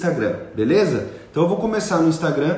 Instagram, beleza? Então eu vou começar no Instagram.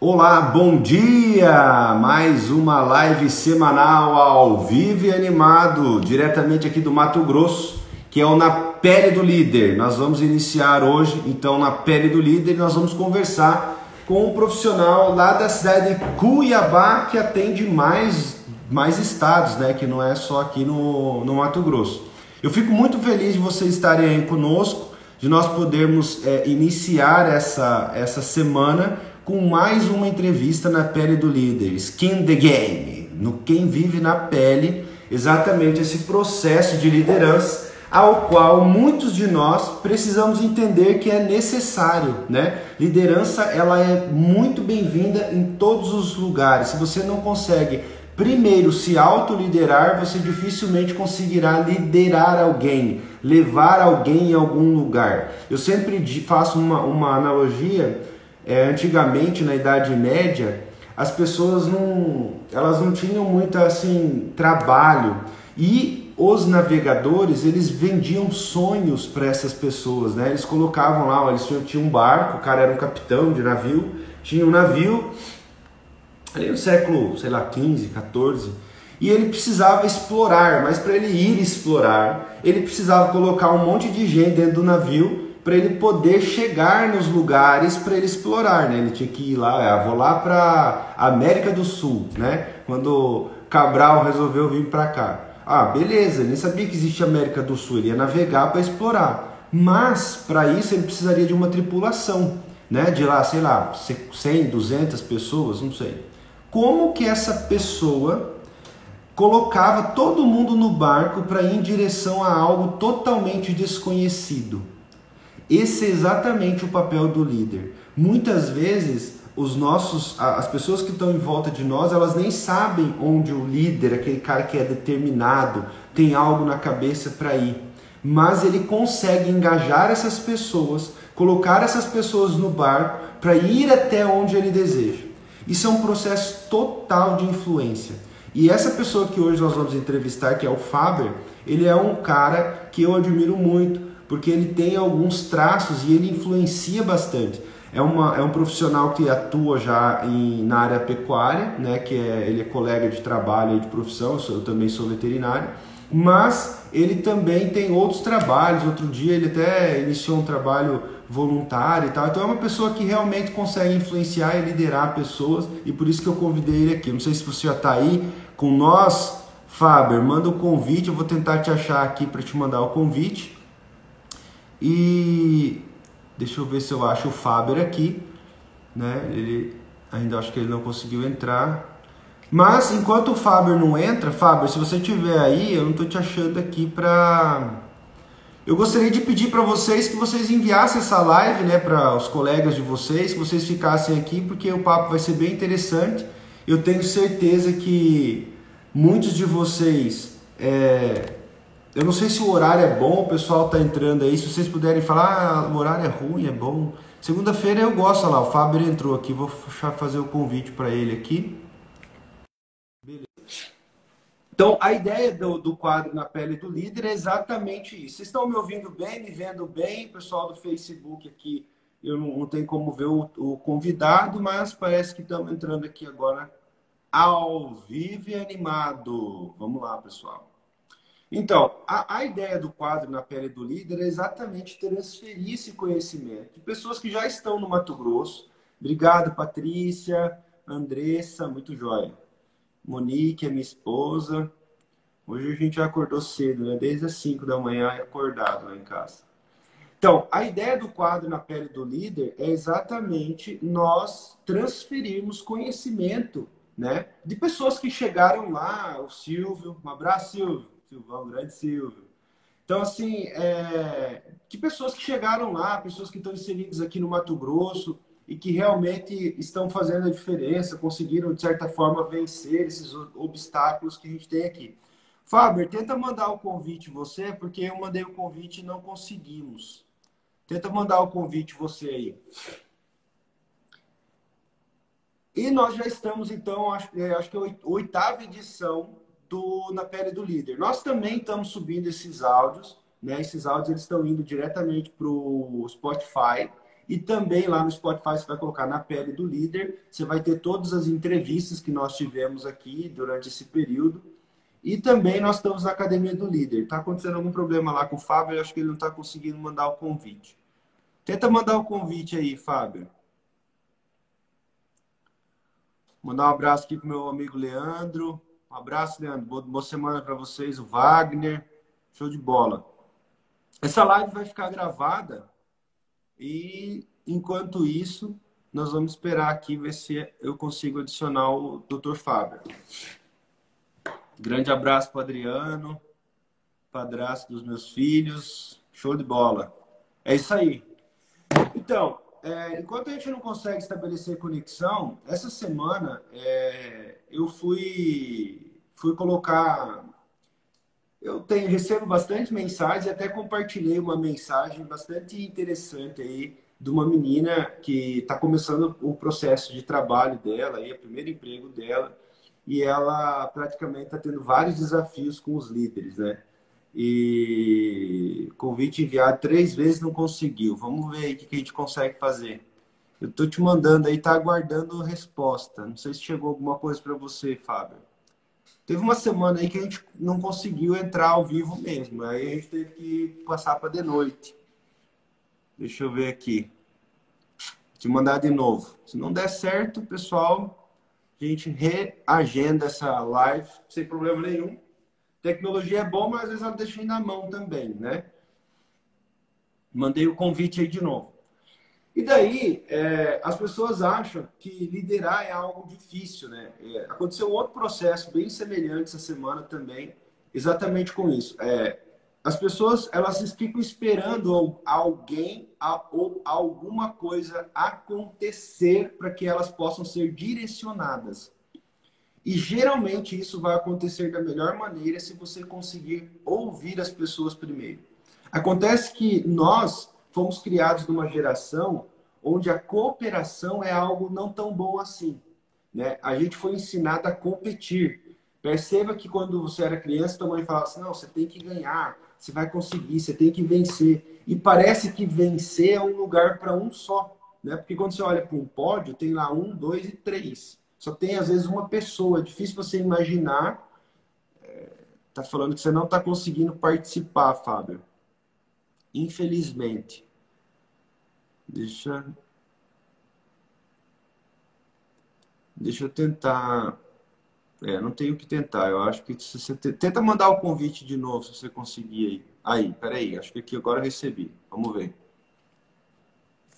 Olá, bom dia! Mais uma live semanal ao vivo e animado, diretamente aqui do Mato Grosso, que é o Na Pele do Líder. Nós vamos iniciar hoje, então, Na Pele do Líder, nós vamos conversar com um profissional lá da cidade de Cuiabá, que atende mais, mais estados, né? Que não é só aqui no, no Mato Grosso. Eu fico muito feliz de vocês estarem aí conosco de nós podermos é, iniciar essa, essa semana com mais uma entrevista na pele do líder, Skin the Game, no Quem Vive na Pele, exatamente esse processo de liderança ao qual muitos de nós precisamos entender que é necessário, né? Liderança ela é muito bem-vinda em todos os lugares. Se você não consegue primeiro se autoliderar, você dificilmente conseguirá liderar alguém levar alguém em algum lugar. Eu sempre faço uma, uma analogia, é, antigamente na Idade Média, as pessoas não, elas não tinham muito assim trabalho e os navegadores eles vendiam sonhos para essas pessoas, né? Eles colocavam lá, eles tinham, tinham um barco, o cara era um capitão de navio, tinha um navio ali no século, sei lá, 15, 14 e ele precisava explorar, mas para ele ir explorar, ele precisava colocar um monte de gente dentro do navio para ele poder chegar nos lugares para ele explorar, né? Ele tinha que ir lá, ah, vou lá para América do Sul, né? Quando Cabral resolveu vir para cá. Ah, beleza, ele nem sabia que existia América do Sul, ele ia navegar para explorar. Mas para isso ele precisaria de uma tripulação, né? De lá, sei lá, 100, 200 pessoas, não sei. Como que essa pessoa colocava todo mundo no barco para ir em direção a algo totalmente desconhecido. Esse é exatamente o papel do líder. Muitas vezes os nossos, as pessoas que estão em volta de nós, elas nem sabem onde o líder, aquele cara que é determinado, tem algo na cabeça para ir. Mas ele consegue engajar essas pessoas, colocar essas pessoas no barco para ir até onde ele deseja. Isso é um processo total de influência. E essa pessoa que hoje nós vamos entrevistar, que é o Faber, ele é um cara que eu admiro muito, porque ele tem alguns traços e ele influencia bastante. É, uma, é um profissional que atua já em, na área pecuária, né, que é, ele é colega de trabalho e de profissão, eu, sou, eu também sou veterinário, mas ele também tem outros trabalhos. Outro dia ele até iniciou um trabalho voluntário e tal. Então é uma pessoa que realmente consegue influenciar e liderar pessoas e por isso que eu convidei ele aqui. Não sei se você já está aí com nós, Faber. Manda o um convite, eu vou tentar te achar aqui para te mandar o convite. E deixa eu ver se eu acho o Faber aqui, né? Ele ainda acho que ele não conseguiu entrar. Mas enquanto o Faber não entra, Faber, se você estiver aí, eu não estou te achando aqui para eu gostaria de pedir para vocês que vocês enviassem essa live né, para os colegas de vocês, que vocês ficassem aqui, porque o papo vai ser bem interessante. Eu tenho certeza que muitos de vocês. É... Eu não sei se o horário é bom, o pessoal está entrando aí. Se vocês puderem falar, ah, o horário é ruim, é bom. Segunda-feira eu gosto, olha lá, o Fábio entrou aqui, vou fazer o convite para ele aqui. Então, a ideia do, do, quadro na pele do líder é exatamente isso. Vocês estão me ouvindo bem, me vendo bem? Pessoal do Facebook aqui, eu não, não tenho como ver o, o, convidado, mas parece que estamos entrando aqui agora ao vivo e animado. Vamos lá, pessoal. Então, a, a ideia do quadro na pele do líder é exatamente transferir esse conhecimento de pessoas que já estão no Mato Grosso. Obrigado, Patrícia, Andressa, muito jóia. Monique é minha esposa. Hoje a gente já acordou cedo, né? Desde as 5 da manhã acordado lá em casa. Então, a ideia do quadro na pele do líder é exatamente nós transferirmos conhecimento, né? De pessoas que chegaram lá, o Silvio, um abraço, Silvio, Silvão, grande Silvio. Então, assim, é, de pessoas que chegaram lá, pessoas que estão inseridas aqui no Mato Grosso, e que realmente estão fazendo a diferença, conseguiram, de certa forma, vencer esses obstáculos que a gente tem aqui. Faber, tenta mandar o convite você, porque eu mandei o convite e não conseguimos. Tenta mandar o convite você aí. E nós já estamos, então, acho, é, acho que é a oitava edição do Na Pele do Líder. Nós também estamos subindo esses áudios né? Esses áudios eles estão indo diretamente para o Spotify. E também lá no Spotify você vai colocar na pele do líder. Você vai ter todas as entrevistas que nós tivemos aqui durante esse período. E também nós estamos na Academia do Líder. Está acontecendo algum problema lá com o Fábio, eu acho que ele não está conseguindo mandar o convite. Tenta mandar o convite aí, Fábio. Mandar um abraço aqui pro meu amigo Leandro. Um abraço, Leandro. Boa semana para vocês, o Wagner. Show de bola. Essa live vai ficar gravada e enquanto isso, nós vamos esperar aqui ver se eu consigo adicionar o Dr. Fábio. Grande abraço para Adriano, padrasto dos meus filhos. Show de bola. É isso aí. Então, é, enquanto a gente não consegue estabelecer conexão, essa semana é, eu fui, fui colocar. Eu tenho, recebo bastante mensagens até compartilhei uma mensagem bastante interessante aí de uma menina que está começando o processo de trabalho dela, aí, o primeiro emprego dela, e ela praticamente está tendo vários desafios com os líderes, né? E convite enviado três vezes não conseguiu. Vamos ver o que a gente consegue fazer. Eu tô te mandando aí, tá aguardando resposta. Não sei se chegou alguma coisa para você, Fábio. Teve uma semana aí que a gente não conseguiu entrar ao vivo mesmo. Aí a gente teve que passar para de noite. Deixa eu ver aqui. Te mandar de novo. Se não der certo, pessoal, a gente reagenda essa live sem problema nenhum. Tecnologia é bom, mas às vezes ela deixa na mão também, né? Mandei o convite aí de novo. E daí, é, as pessoas acham que liderar é algo difícil, né? É, aconteceu outro processo bem semelhante essa semana também, exatamente com isso. É, as pessoas, elas ficam esperando alguém ou alguma coisa acontecer para que elas possam ser direcionadas. E geralmente isso vai acontecer da melhor maneira se você conseguir ouvir as pessoas primeiro. Acontece que nós fomos criados numa geração onde a cooperação é algo não tão bom assim. Né? A gente foi ensinado a competir. Perceba que quando você era criança, tua mãe falava assim: não, você tem que ganhar, você vai conseguir, você tem que vencer. E parece que vencer é um lugar para um só. Né? Porque quando você olha para um pódio, tem lá um, dois e três. Só tem, às vezes, uma pessoa. É difícil você imaginar. É, tá falando que você não está conseguindo participar, Fábio. Infelizmente. Deixa. Deixa eu tentar. É, não tenho que tentar. Eu acho que se você tenta mandar o convite de novo, se você conseguir aí. Aí, peraí. Acho que aqui agora eu recebi. Vamos ver.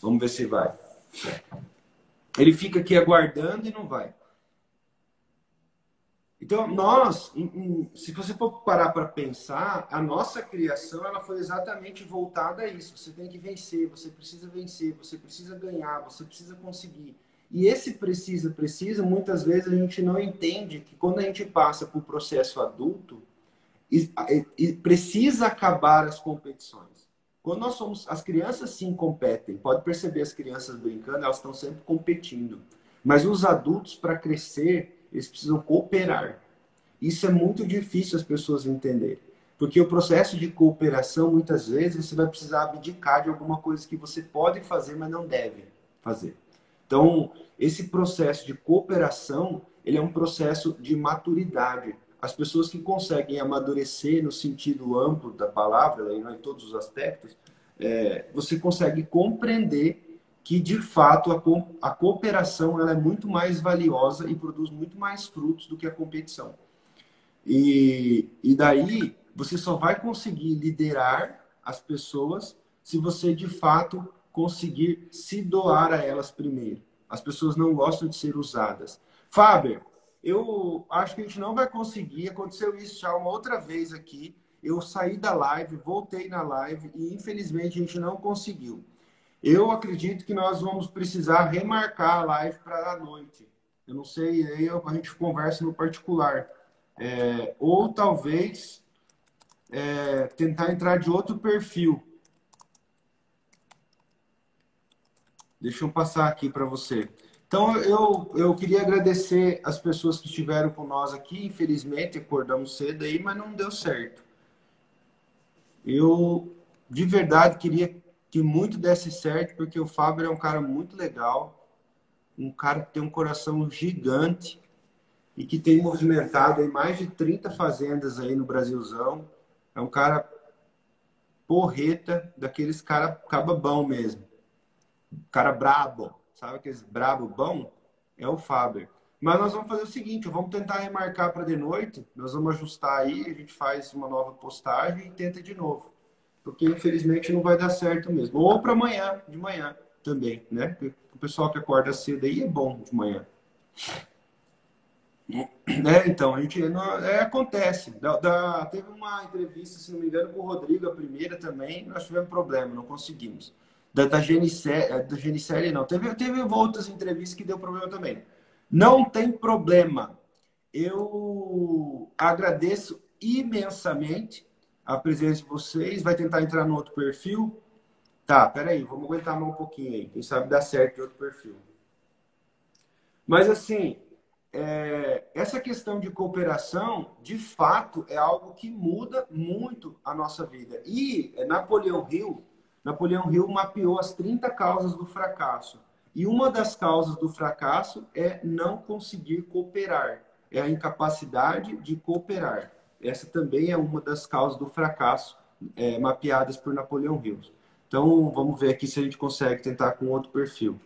Vamos ver se vai. Ele fica aqui aguardando e não vai. Então, nós, se você for parar para pensar, a nossa criação ela foi exatamente voltada a isso. Você tem que vencer, você precisa vencer, você precisa ganhar, você precisa conseguir. E esse precisa, precisa, muitas vezes a gente não entende que quando a gente passa por processo adulto, precisa acabar as competições. Quando nós somos. As crianças sim competem. Pode perceber as crianças brincando, elas estão sempre competindo. Mas os adultos, para crescer, eles precisam cooperar. Isso é muito difícil as pessoas entenderem. Porque o processo de cooperação, muitas vezes, você vai precisar abdicar de alguma coisa que você pode fazer, mas não deve fazer. Então, esse processo de cooperação, ele é um processo de maturidade as pessoas que conseguem amadurecer no sentido amplo da palavra, não em todos os aspectos, é, você consegue compreender que, de fato, a, co a cooperação ela é muito mais valiosa e produz muito mais frutos do que a competição. E, e daí, você só vai conseguir liderar as pessoas se você, de fato, conseguir se doar a elas primeiro. As pessoas não gostam de ser usadas. Fábio, eu acho que a gente não vai conseguir. Aconteceu isso já uma outra vez aqui. Eu saí da live, voltei na live e infelizmente a gente não conseguiu. Eu acredito que nós vamos precisar remarcar a live para a noite. Eu não sei, aí a gente conversa no particular. É, ou talvez é, tentar entrar de outro perfil. Deixa eu passar aqui para você. Então, eu, eu queria agradecer as pessoas que estiveram com nós aqui. Infelizmente, acordamos cedo aí, mas não deu certo. Eu, de verdade, queria que muito desse certo, porque o Fábio é um cara muito legal, um cara que tem um coração gigante e que tem movimentado aí mais de 30 fazendas aí no Brasilzão. É um cara porreta, daqueles cara cababão mesmo. Cara brabo, sabe aqueles brabo bom? É o Fábio. Mas nós vamos fazer o seguinte, vamos tentar remarcar para de noite, nós vamos ajustar aí, a gente faz uma nova postagem e tenta de novo porque infelizmente não vai dar certo mesmo. Ou para amanhã, de manhã também, né? O pessoal que acorda cedo aí é bom de manhã. É, então, a gente não, é, acontece. Da, da, teve uma entrevista, se não me engano, com o Rodrigo, a primeira também, nós tivemos problema, não conseguimos. Da, da Genicele, é, da não. Teve, teve outras entrevistas que deu problema também. Não tem problema. Eu agradeço imensamente a presença de vocês. Vai tentar entrar no outro perfil. Tá, peraí, vamos aguentar mais um pouquinho aí. Quem sabe dá certo de outro perfil. Mas assim, é, essa questão de cooperação, de fato, é algo que muda muito a nossa vida. E é, Napoleão Hill, Napoleão Hill mapeou as 30 causas do fracasso. E uma das causas do fracasso é não conseguir cooperar, é a incapacidade de cooperar. Essa também é uma das causas do fracasso é, mapeadas por Napoleão Hill. Então, vamos ver aqui se a gente consegue tentar com outro perfil.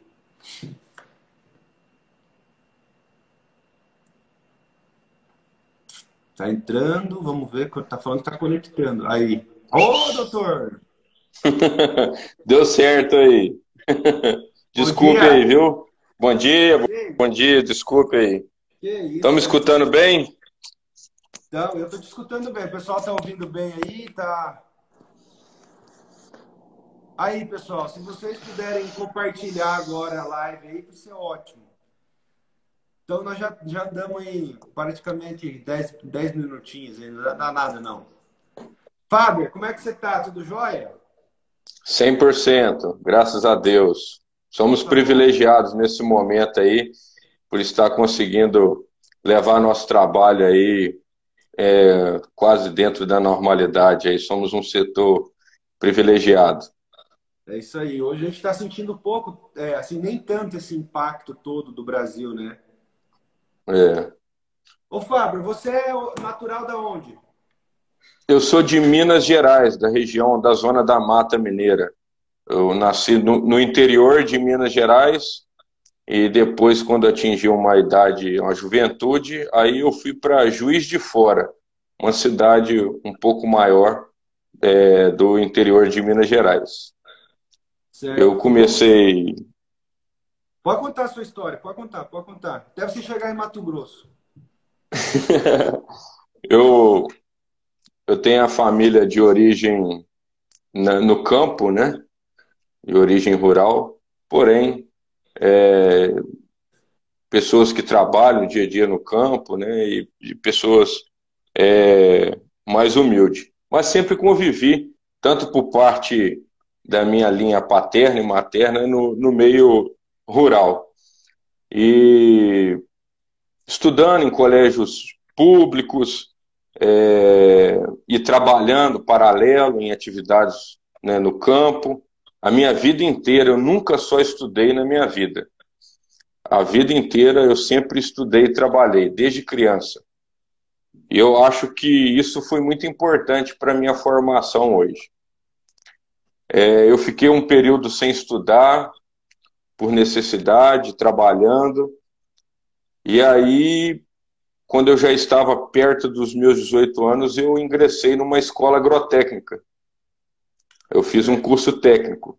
Tá entrando, vamos ver, tá falando que tá conectando. Aí. Ô, doutor! Deu certo aí. Desculpe aí, viu? Bom dia, bom dia, desculpe aí. Estão me escutando bem? Então, eu estou te escutando bem. O pessoal está ouvindo bem aí? Tá. Aí, pessoal, se vocês puderem compartilhar agora a live aí, vai ser ótimo. Então, nós já, já damos aí praticamente 10, 10 minutinhos, aí, não dá nada, não. Fábio, como é que você está? Tudo jóia? 100%, graças a Deus. Somos tá privilegiados nesse momento aí, por estar conseguindo levar nosso trabalho aí é, quase dentro da normalidade. Aí somos um setor privilegiado. É isso aí. Hoje a gente está sentindo pouco, é, assim, nem tanto esse impacto todo do Brasil, né? É. Ô Fábio, você é natural da onde? Eu sou de Minas Gerais, da região da zona da Mata Mineira. Eu nasci no, no interior de Minas Gerais, e depois, quando atingi uma idade, uma juventude, aí eu fui para Juiz de Fora, uma cidade um pouco maior é, do interior de Minas Gerais. Certo. Eu comecei. Pode contar a sua história, pode contar, pode contar. Deve se chegar em Mato Grosso. eu, eu tenho a família de origem na, no campo, né? De origem rural, porém é, pessoas que trabalham dia a dia no campo, né, e, pessoas é, mais humildes. Mas sempre convivi, tanto por parte da minha linha paterna e materna, no, no meio rural. E estudando em colégios públicos é, e trabalhando paralelo em atividades né, no campo, a minha vida inteira, eu nunca só estudei na minha vida. A vida inteira eu sempre estudei e trabalhei, desde criança. E eu acho que isso foi muito importante para a minha formação hoje. É, eu fiquei um período sem estudar, por necessidade, trabalhando. E aí, quando eu já estava perto dos meus 18 anos, eu ingressei numa escola agrotécnica. Eu fiz um curso técnico.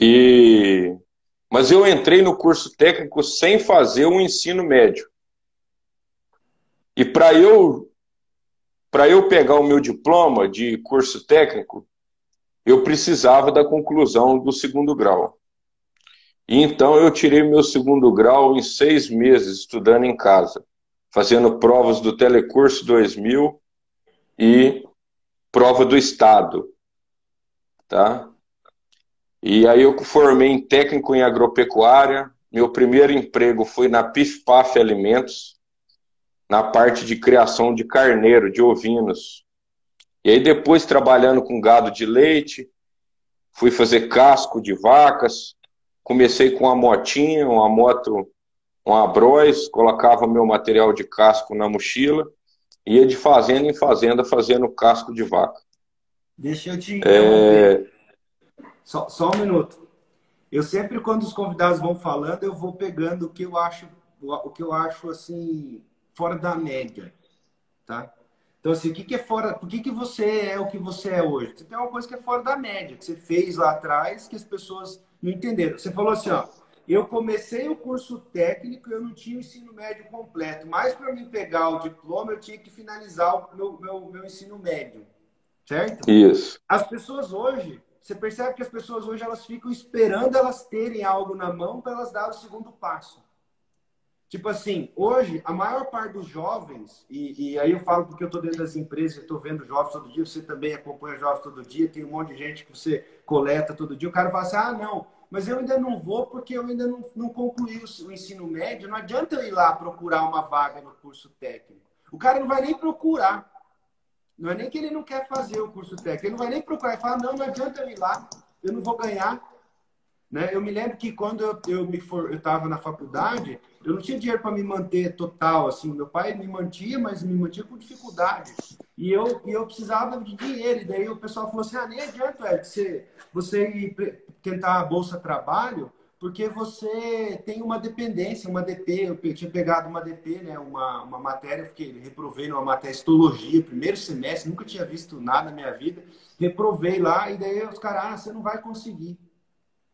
E mas eu entrei no curso técnico sem fazer o ensino médio. E para eu para eu pegar o meu diploma de curso técnico, eu precisava da conclusão do segundo grau. E então eu tirei meu segundo grau em seis meses estudando em casa, fazendo provas do Telecurso 2000 e prova do Estado tá? E aí eu formei em técnico em agropecuária. Meu primeiro emprego foi na PIF-PAF Alimentos, na parte de criação de carneiro, de ovinos. E aí depois trabalhando com gado de leite, fui fazer casco de vacas, comecei com uma motinha, uma moto, uma Bros, colocava meu material de casco na mochila, ia de fazenda em fazenda fazendo casco de vaca. Deixa eu te. É... Só, só um minuto. Eu sempre, quando os convidados vão falando, eu vou pegando o que eu acho, o que eu acho assim, fora da média, tá? Então, assim, o que, que é fora. Por que, que você é o que você é hoje? Você tem uma coisa que é fora da média, que você fez lá atrás, que as pessoas não entenderam. Você falou assim, ó. Eu comecei o curso técnico e eu não tinha o ensino médio completo. Mas para mim pegar o diploma, eu tinha que finalizar o meu, meu, meu ensino médio certo? Isso. As pessoas hoje, você percebe que as pessoas hoje elas ficam esperando elas terem algo na mão para elas dar o segundo passo. Tipo assim, hoje a maior parte dos jovens, e, e aí eu falo porque eu estou dentro das empresas, estou vendo jovens todo dia, você também acompanha jovens todo dia, tem um monte de gente que você coleta todo dia, o cara fala assim, ah, não, mas eu ainda não vou porque eu ainda não, não concluí o, o ensino médio, não adianta eu ir lá procurar uma vaga no curso técnico. O cara não vai nem procurar. Não é nem que ele não quer fazer o curso técnico, ele não vai nem procurar. Ele fala, não, não adianta eu ir lá, eu não vou ganhar. Né? Eu me lembro que quando eu, eu me for, eu estava na faculdade, eu não tinha dinheiro para me manter total. Assim, meu pai me mantinha, mas me mantinha com dificuldade. E eu, e eu precisava de dinheiro. E daí o pessoal falou assim: ah, nem adianta Ed, você, você tentar a bolsa trabalho, porque você tem uma dependência, uma DP. Eu tinha pegado uma DP, né, uma, uma matéria, fiquei, reprovei numa matéria histologia, primeiro semestre, nunca tinha visto nada na minha vida. Reprovei lá, e daí os caras, ah, você não vai conseguir.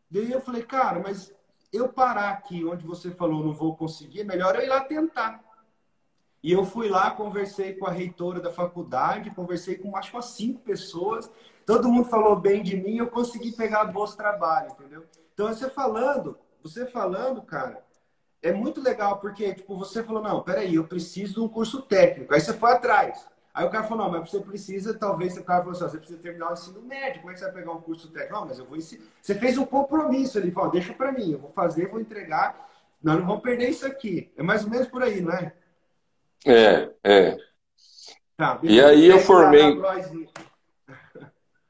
Daí eu falei, cara, mas eu parar aqui onde você falou não vou conseguir, é melhor eu ir lá tentar. E eu fui lá, conversei com a reitora da faculdade, conversei com acho que umas cinco pessoas, todo mundo falou bem de mim, eu consegui pegar a bolsa trabalho, entendeu? Então, você falando, você falando, cara, é muito legal, porque, tipo, você falou, não, peraí, eu preciso de um curso técnico. Aí você foi atrás. Aí o cara falou, não, mas você precisa, talvez, o cara falou assim, você precisa terminar o ensino médio, como é que você vai pegar um curso técnico? Não, mas eu vou ensinar. Você fez um compromisso ali, falou, deixa para mim, eu vou fazer, vou entregar, nós não vamos perder isso aqui. É mais ou menos por aí, não é? É, é. Tá, e aí eu formei...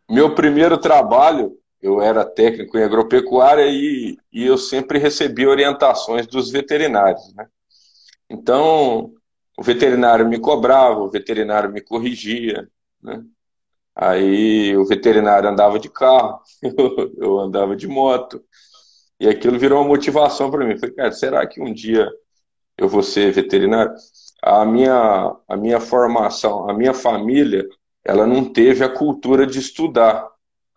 Meu primeiro trabalho eu era técnico em agropecuária e, e eu sempre recebi orientações dos veterinários. Né? Então, o veterinário me cobrava, o veterinário me corrigia. Né? Aí o veterinário andava de carro, eu, eu andava de moto. E aquilo virou uma motivação para mim. Falei, cara, será que um dia eu vou ser veterinário? A minha, a minha formação, a minha família, ela não teve a cultura de estudar.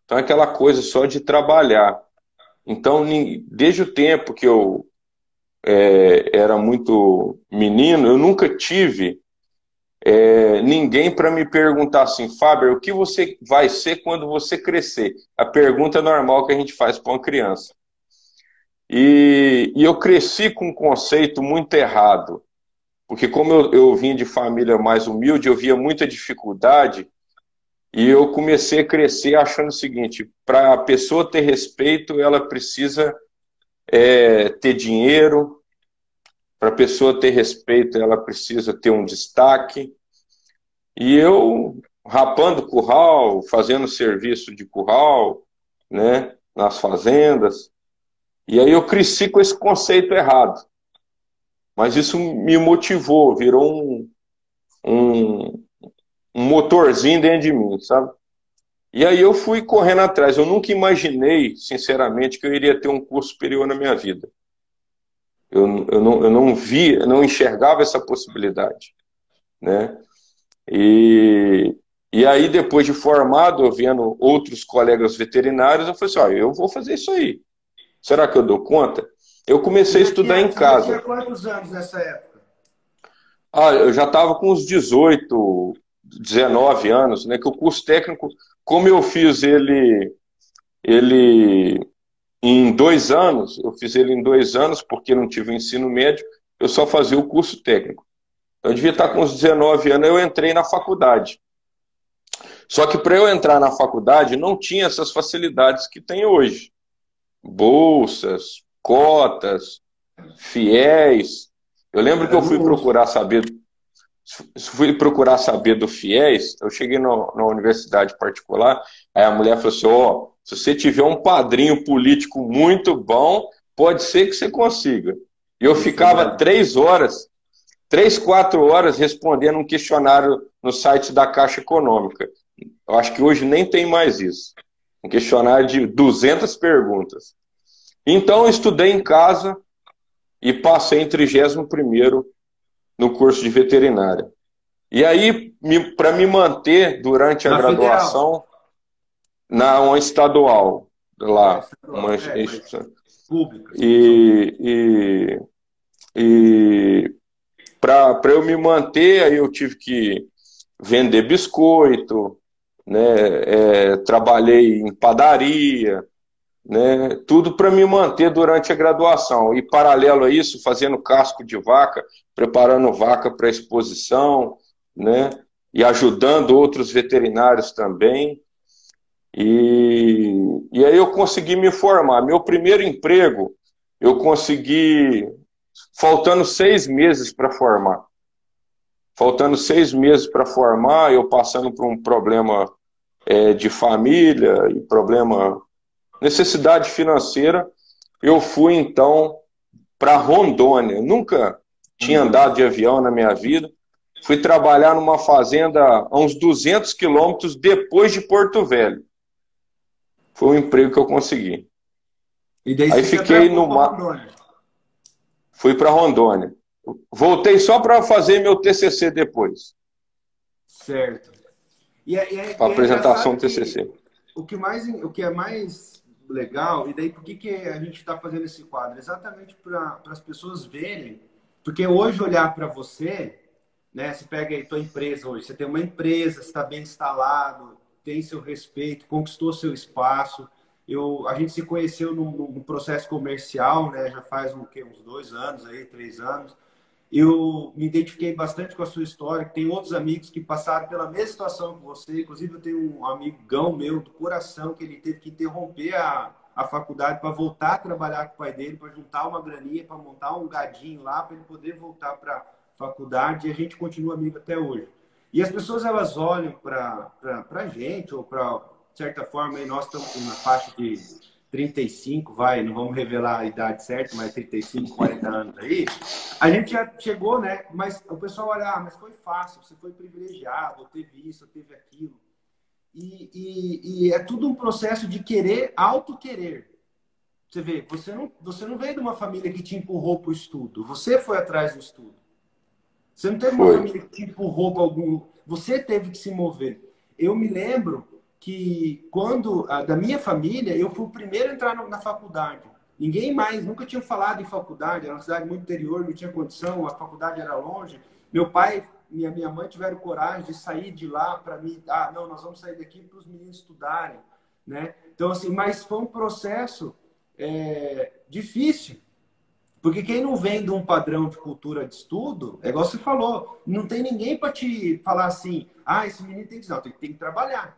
Então, é aquela coisa só de trabalhar. Então, desde o tempo que eu é, era muito menino, eu nunca tive é, ninguém para me perguntar assim, Fábio, o que você vai ser quando você crescer? A pergunta normal que a gente faz para uma criança. E, e, eu cresci com um conceito muito errado, porque como eu, eu vim de família mais humilde, eu via muita dificuldade e eu comecei a crescer achando o seguinte: para a pessoa ter respeito, ela precisa é, ter dinheiro. Para a pessoa ter respeito, ela precisa ter um destaque. E eu, rapando curral, fazendo serviço de curral, né, nas fazendas. E aí eu cresci com esse conceito errado. Mas isso me motivou, virou um, um, um motorzinho dentro de mim, sabe? E aí eu fui correndo atrás. Eu nunca imaginei, sinceramente, que eu iria ter um curso superior na minha vida. Eu, eu, não, eu não vi, eu não enxergava essa possibilidade, né? E, e aí, depois de formado, eu vendo outros colegas veterinários, eu falei assim, ó, eu vou fazer isso aí. Será que eu dou conta? Eu comecei a estudar em casa. Você tinha quantos anos nessa época? Ah, eu já estava com uns 18, 19 anos, né, que o curso técnico, como eu fiz ele, ele em dois anos, eu fiz ele em dois anos, porque não tive o ensino médio, eu só fazia o curso técnico. Eu devia estar com uns 19 anos, eu entrei na faculdade. Só que para eu entrar na faculdade não tinha essas facilidades que tem hoje. Bolsas, cotas, fiéis. Eu lembro que eu fui procurar saber fui procurar saber do FIES, eu cheguei no, na universidade particular, aí a mulher falou assim, ó, oh, se você tiver um padrinho político muito bom, pode ser que você consiga. E eu ficava três horas, três, quatro horas respondendo um questionário no site da Caixa Econômica. Eu acho que hoje nem tem mais isso. Um questionário de 200 perguntas. Então, eu estudei em casa e passei em 31 no curso de veterinária. E aí, para me manter durante a na graduação, federal. na uma estadual, lá, uma é, instituição. Pública. E, e, e para eu me manter, aí eu tive que vender biscoito, né, é, trabalhei em padaria, né, tudo para me manter durante a graduação. E paralelo a isso, fazendo casco de vaca, preparando vaca para exposição, né, e ajudando outros veterinários também. E, e aí eu consegui me formar. Meu primeiro emprego, eu consegui, faltando seis meses para formar. Faltando seis meses para formar, eu passando por um problema é, de família e problema necessidade financeira, eu fui então para Rondônia. Nunca tinha uhum. andado de avião na minha vida. Fui trabalhar numa fazenda a uns 200 quilômetros depois de Porto Velho. Foi um emprego que eu consegui. Aí fiquei no mar. Fui para Rondônia. Voltei só para fazer meu TCC depois. Certo. E, é, e, é, para apresentação do TCC. O que mais, o que é mais legal. E daí, por que, que a gente está fazendo esse quadro? Exatamente para as pessoas verem. Porque hoje, olhar para você, né? Você pega aí tua empresa hoje, você tem uma empresa, está bem instalado, tem seu respeito, conquistou seu espaço. Eu, a gente se conheceu num, num processo comercial, né? Já faz um, uns dois anos aí, três anos. Eu me identifiquei bastante com a sua história. Tem outros amigos que passaram pela mesma situação que você. Inclusive, eu tenho um amigão meu do coração que ele teve que interromper a, a faculdade para voltar a trabalhar com o pai dele, para juntar uma graninha, para montar um gadinho lá, para ele poder voltar para a faculdade. E a gente continua amigo até hoje. E as pessoas elas olham para a gente, ou para, de certa forma, aí nós estamos na faixa de 35, vai, não vamos revelar a idade certa, mas 35, 40 anos aí, a gente já chegou, né? Mas o pessoal olha, ah, mas foi fácil, você foi privilegiado, teve isso, teve aquilo. E, e, e é tudo um processo de querer, auto-querer. Você vê, você não, você não veio de uma família que te empurrou para o estudo, você foi atrás do estudo. Você não teve uma foi. família que te empurrou para algum. Você teve que se mover. Eu me lembro que quando da minha família eu fui o primeiro a entrar na faculdade. Ninguém mais nunca tinha falado em faculdade. Era uma cidade muito interior, não tinha condição, a faculdade era longe. Meu pai e a minha mãe tiveram coragem de sair de lá para mim. Ah, não, nós vamos sair daqui para os meninos estudarem, né? Então assim, mas foi um processo é, difícil. Porque quem não vem de um padrão de cultura de estudo, é igual você falou, não tem ninguém para te falar assim, ah, esse menino tem que não, tem, tem que trabalhar.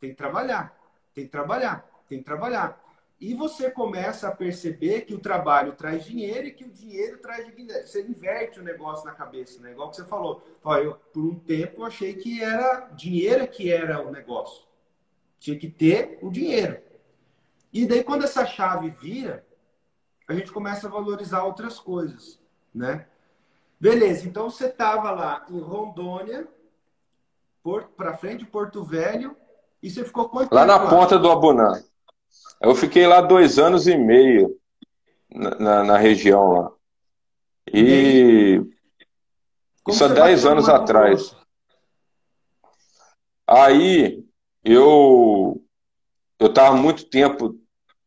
Tem que trabalhar, tem que trabalhar, tem que trabalhar. E você começa a perceber que o trabalho traz dinheiro e que o dinheiro traz dignidade. Você inverte o negócio na cabeça, né? Igual que você falou. Eu, por um tempo, eu achei que era dinheiro que era o negócio. Tinha que ter o dinheiro. E daí, quando essa chave vira, a gente começa a valorizar outras coisas, né? Beleza, então você estava lá em Rondônia, para frente de Porto Velho, e você ficou quanto Lá na ponta do Abunã. Eu fiquei lá dois anos e meio na, na, na região lá. E, isso há dez anos atrás. Aí eu eu estava muito tempo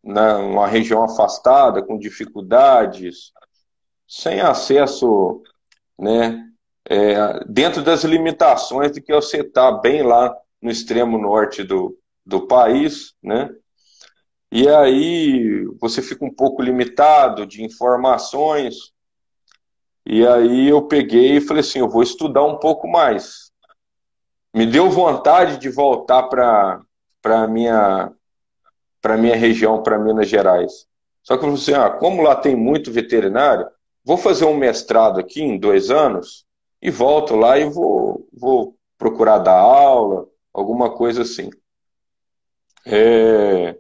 numa região afastada, com dificuldades, sem acesso, né, é, dentro das limitações de que você está bem lá no extremo norte do, do país, né? E aí você fica um pouco limitado de informações. E aí eu peguei e falei assim, eu vou estudar um pouco mais. Me deu vontade de voltar para para minha para minha região, para Minas Gerais. Só que eu falei assim, ah, como lá tem muito veterinário, vou fazer um mestrado aqui em dois anos e volto lá e vou, vou procurar dar aula, alguma coisa assim. É,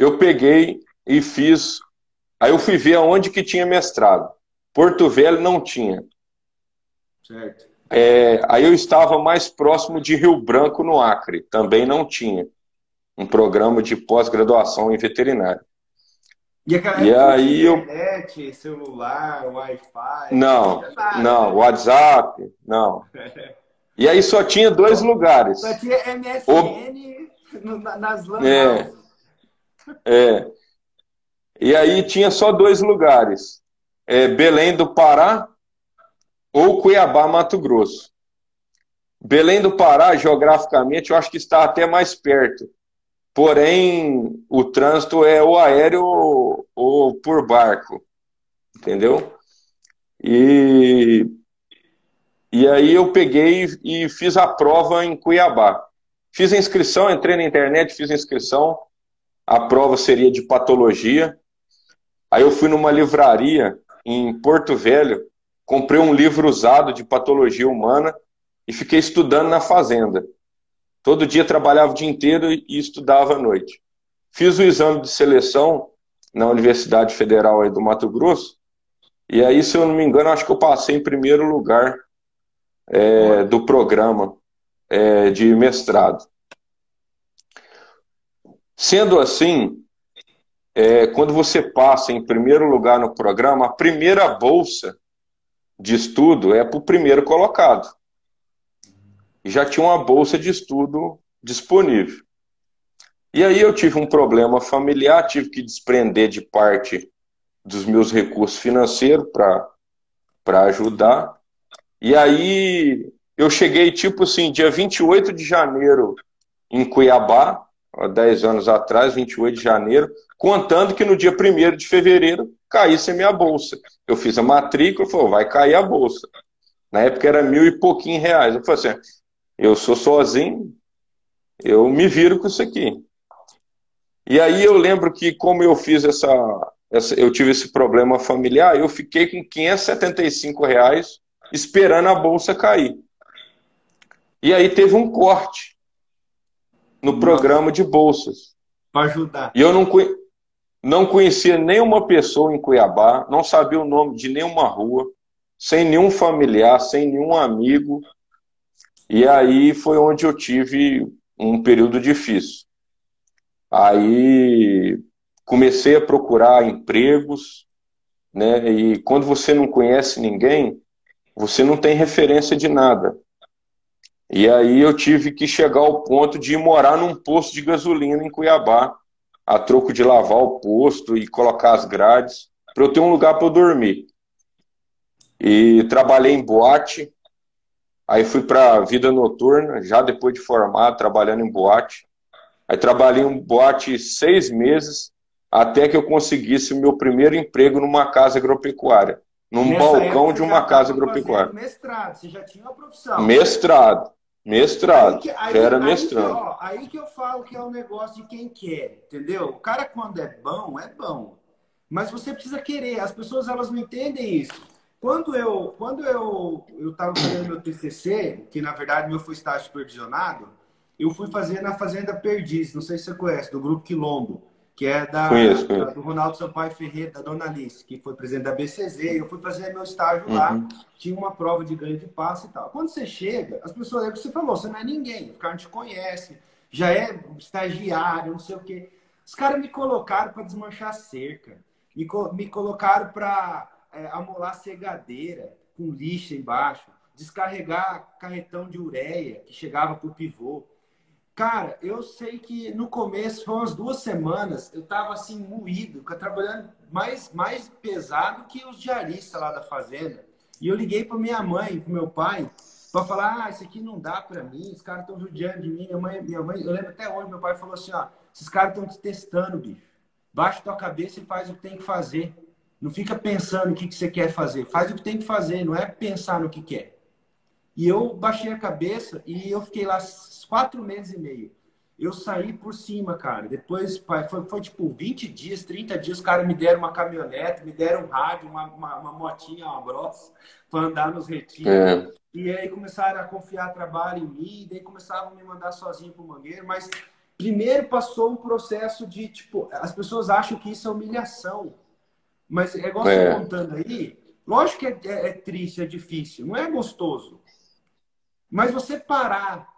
eu peguei e fiz. Aí eu fui ver aonde que tinha mestrado. Porto Velho não tinha. Certo. É, aí eu estava mais próximo de Rio Branco, no Acre. Também não tinha um programa de pós-graduação em veterinária. E, e aí internet, eu... celular, Wi-Fi? Não, não, não, WhatsApp, não. E aí só tinha dois lugares. Só tinha MSN o... nas lan é. É. E aí tinha só dois lugares. É Belém do Pará ou Cuiabá, Mato Grosso. Belém do Pará, geograficamente, eu acho que está até mais perto. Porém, o trânsito é ou aéreo ou, ou por barco. Entendeu? E, e aí eu peguei e fiz a prova em Cuiabá. Fiz a inscrição, entrei na internet, fiz a inscrição. A prova seria de patologia. Aí eu fui numa livraria em Porto Velho, comprei um livro usado de patologia humana e fiquei estudando na fazenda. Todo dia trabalhava o dia inteiro e estudava à noite. Fiz o exame de seleção na Universidade Federal aí do Mato Grosso, e aí, se eu não me engano, acho que eu passei em primeiro lugar é, do programa é, de mestrado. Sendo assim, é, quando você passa em primeiro lugar no programa, a primeira bolsa de estudo é para o primeiro colocado já tinha uma bolsa de estudo disponível. E aí eu tive um problema familiar, tive que desprender de parte dos meus recursos financeiros para ajudar. E aí eu cheguei, tipo assim, dia 28 de janeiro em Cuiabá, há 10 anos atrás, 28 de janeiro, contando que no dia 1 de fevereiro caísse a minha bolsa. Eu fiz a matrícula, falou, vai cair a bolsa. Na época era mil e pouquinho reais. Eu falei assim, eu sou sozinho, eu me viro com isso aqui. E aí eu lembro que como eu fiz essa, essa eu tive esse problema familiar, eu fiquei com 575 reais esperando a bolsa cair. E aí teve um corte no programa de bolsas. Para ajudar. E eu não, não conhecia nenhuma pessoa em Cuiabá, não sabia o nome de nenhuma rua, sem nenhum familiar, sem nenhum amigo. E aí foi onde eu tive um período difícil. Aí comecei a procurar empregos, né? E quando você não conhece ninguém, você não tem referência de nada. E aí eu tive que chegar ao ponto de ir morar num posto de gasolina em Cuiabá, a troco de lavar o posto e colocar as grades, para eu ter um lugar para eu dormir. E trabalhei em boate, Aí fui para vida noturna, já depois de formado, trabalhando em boate. Aí trabalhei em boate seis meses, até que eu conseguisse o meu primeiro emprego numa casa agropecuária. Num Nessa balcão de uma casa agropecuária. Mestrado, você já tinha uma profissão. Mestrado. Mestrado. Aí que, aí, já era aí mestrado. Que, ó, aí que eu falo que é um negócio de quem quer, entendeu? O cara, quando é bom, é bom. Mas você precisa querer. As pessoas elas não entendem isso. Quando eu quando eu eu estava fazendo meu TCC, que na verdade meu foi estágio supervisionado, eu fui fazer na Fazenda Perdiz, não sei se você conhece, do Grupo Quilombo, que é da, conheço, conheço. da do Ronaldo Sampaio Ferreira, da Dona Alice, que foi presidente da BCZ. Eu fui fazer meu estágio uhum. lá, tinha uma prova de ganho de passe e tal. Quando você chega, as pessoas, é o que você falou, você não é ninguém, o cara não te conhece, já é estagiário, não sei o quê. Os caras me colocaram para desmanchar a cerca, me, me colocaram para é, amolar cegadeira com lixa embaixo, descarregar carretão de ureia que chegava para o pivô. Cara, eu sei que no começo, foi umas duas semanas, eu tava assim, moído, trabalhando mais, mais pesado que os diaristas lá da fazenda. E eu liguei para minha mãe, para meu pai, para falar: ah, isso aqui não dá para mim, os caras estão judiando de mim. Minha mãe, minha mãe, eu lembro até hoje, meu pai falou assim: ó, esses caras estão te testando, bicho. Baixa tua cabeça e faz o que tem que fazer. Não fica pensando o que, que você quer fazer. Faz o que tem que fazer, não é pensar no que quer. E eu baixei a cabeça e eu fiquei lá quatro meses e meio. eu saí por cima, cara. Depois, foi, foi tipo 20 dias, 30 dias, os caras me deram uma caminhonete, me deram um rádio, uma, uma, uma motinha, uma brossa, para andar nos retiros. É. E aí começaram a confiar trabalho em mim, daí começavam a me mandar sozinho pro Mangueiro, mas primeiro passou um processo de, tipo, as pessoas acham que isso é humilhação. Mas é igual é. você contando aí, lógico que é, é, é triste, é difícil, não é gostoso. Mas você parar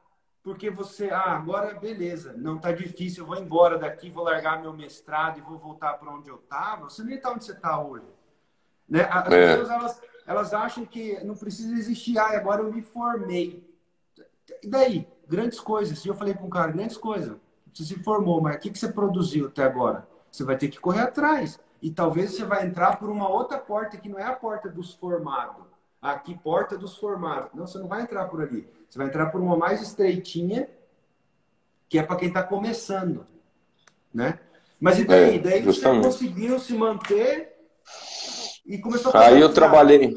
porque você, ah, agora beleza, não tá difícil, eu vou embora daqui, vou largar meu mestrado e vou voltar para onde eu estava, você nem está onde você está hoje. Né? As é. pessoas, elas, elas acham que não precisa existir, ah, agora eu me formei. E daí? Grandes coisas. E eu falei para um cara, grandes coisas. Você se formou, mas o que, que você produziu até agora? Você vai ter que correr atrás. E talvez você vai entrar por uma outra porta que não é a porta dos formados. Aqui, porta dos formados. Não, você não vai entrar por ali você vai entrar por uma mais estreitinha, que é para quem está começando, né? Mas e daí? É, daí você conseguiu se manter e começou a fazer Aí eu trabalhei,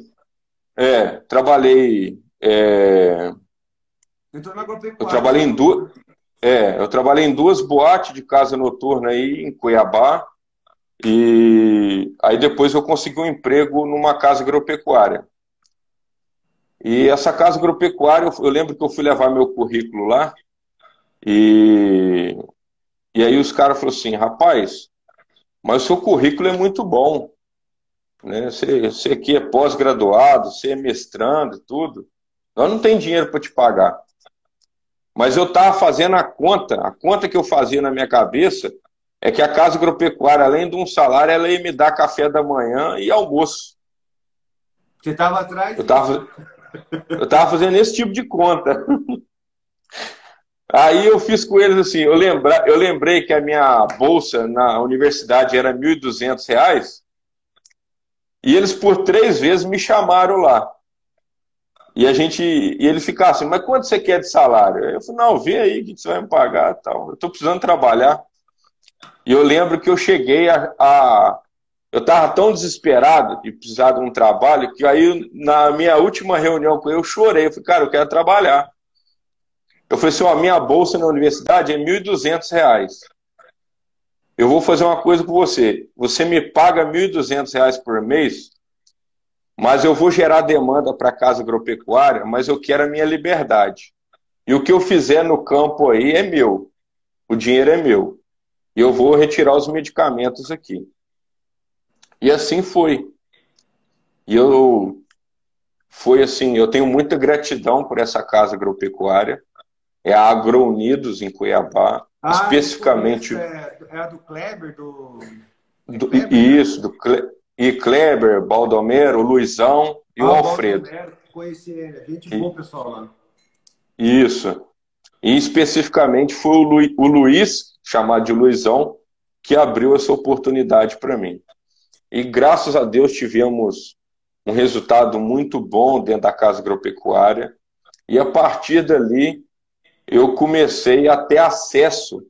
é, trabalhei, é... Eu trabalhei em duas, é, eu trabalhei em duas boates de casa noturna aí em Cuiabá e aí depois eu consegui um emprego numa casa agropecuária. E essa casa agropecuária, eu, eu lembro que eu fui levar meu currículo lá, e, e aí os caras falaram assim, rapaz, mas o seu currículo é muito bom. Né? Você, você aqui é pós-graduado, você é mestrando, tudo. Nós não tem dinheiro para te pagar. Mas eu estava fazendo a conta, a conta que eu fazia na minha cabeça é que a casa agropecuária, além de um salário, ela ia me dar café da manhã e almoço. Você estava atrás? Eu estava eu estava fazendo esse tipo de conta. Aí eu fiz com eles assim, eu, lembra, eu lembrei que a minha bolsa na universidade era R$ 1.200, e eles por três vezes me chamaram lá. E a gente, e eles ficaram assim, mas quanto você quer de salário? Eu falei, não, vê aí que você vai me pagar tal. Eu estou precisando trabalhar. E eu lembro que eu cheguei a, a eu estava tão desesperado de precisar de um trabalho que aí, na minha última reunião com ele, eu chorei. Eu falei, cara, eu quero trabalhar. Eu falei assim, ó, minha bolsa na universidade é R$ 1.200. Eu vou fazer uma coisa com você. Você me paga R$ 1.200 por mês, mas eu vou gerar demanda para a casa agropecuária, mas eu quero a minha liberdade. E o que eu fizer no campo aí é meu. O dinheiro é meu. E eu vou retirar os medicamentos aqui. E assim foi. E eu foi assim, eu tenho muita gratidão por essa casa agropecuária. É a Agrounidos em Cuiabá, ah, especificamente. É, é, a do Kleber, do. do Kleber, né? isso, do Cle... e Kleber, Baldomero, Luizão e ah, o Alfredo. Baldomero, conheci ele, gente e... boa pessoal lá. Isso. E especificamente foi o, Lu... o Luiz, chamado de Luizão, que abriu essa oportunidade para mim. E graças a Deus tivemos um resultado muito bom dentro da casa agropecuária. E a partir dali eu comecei a ter acesso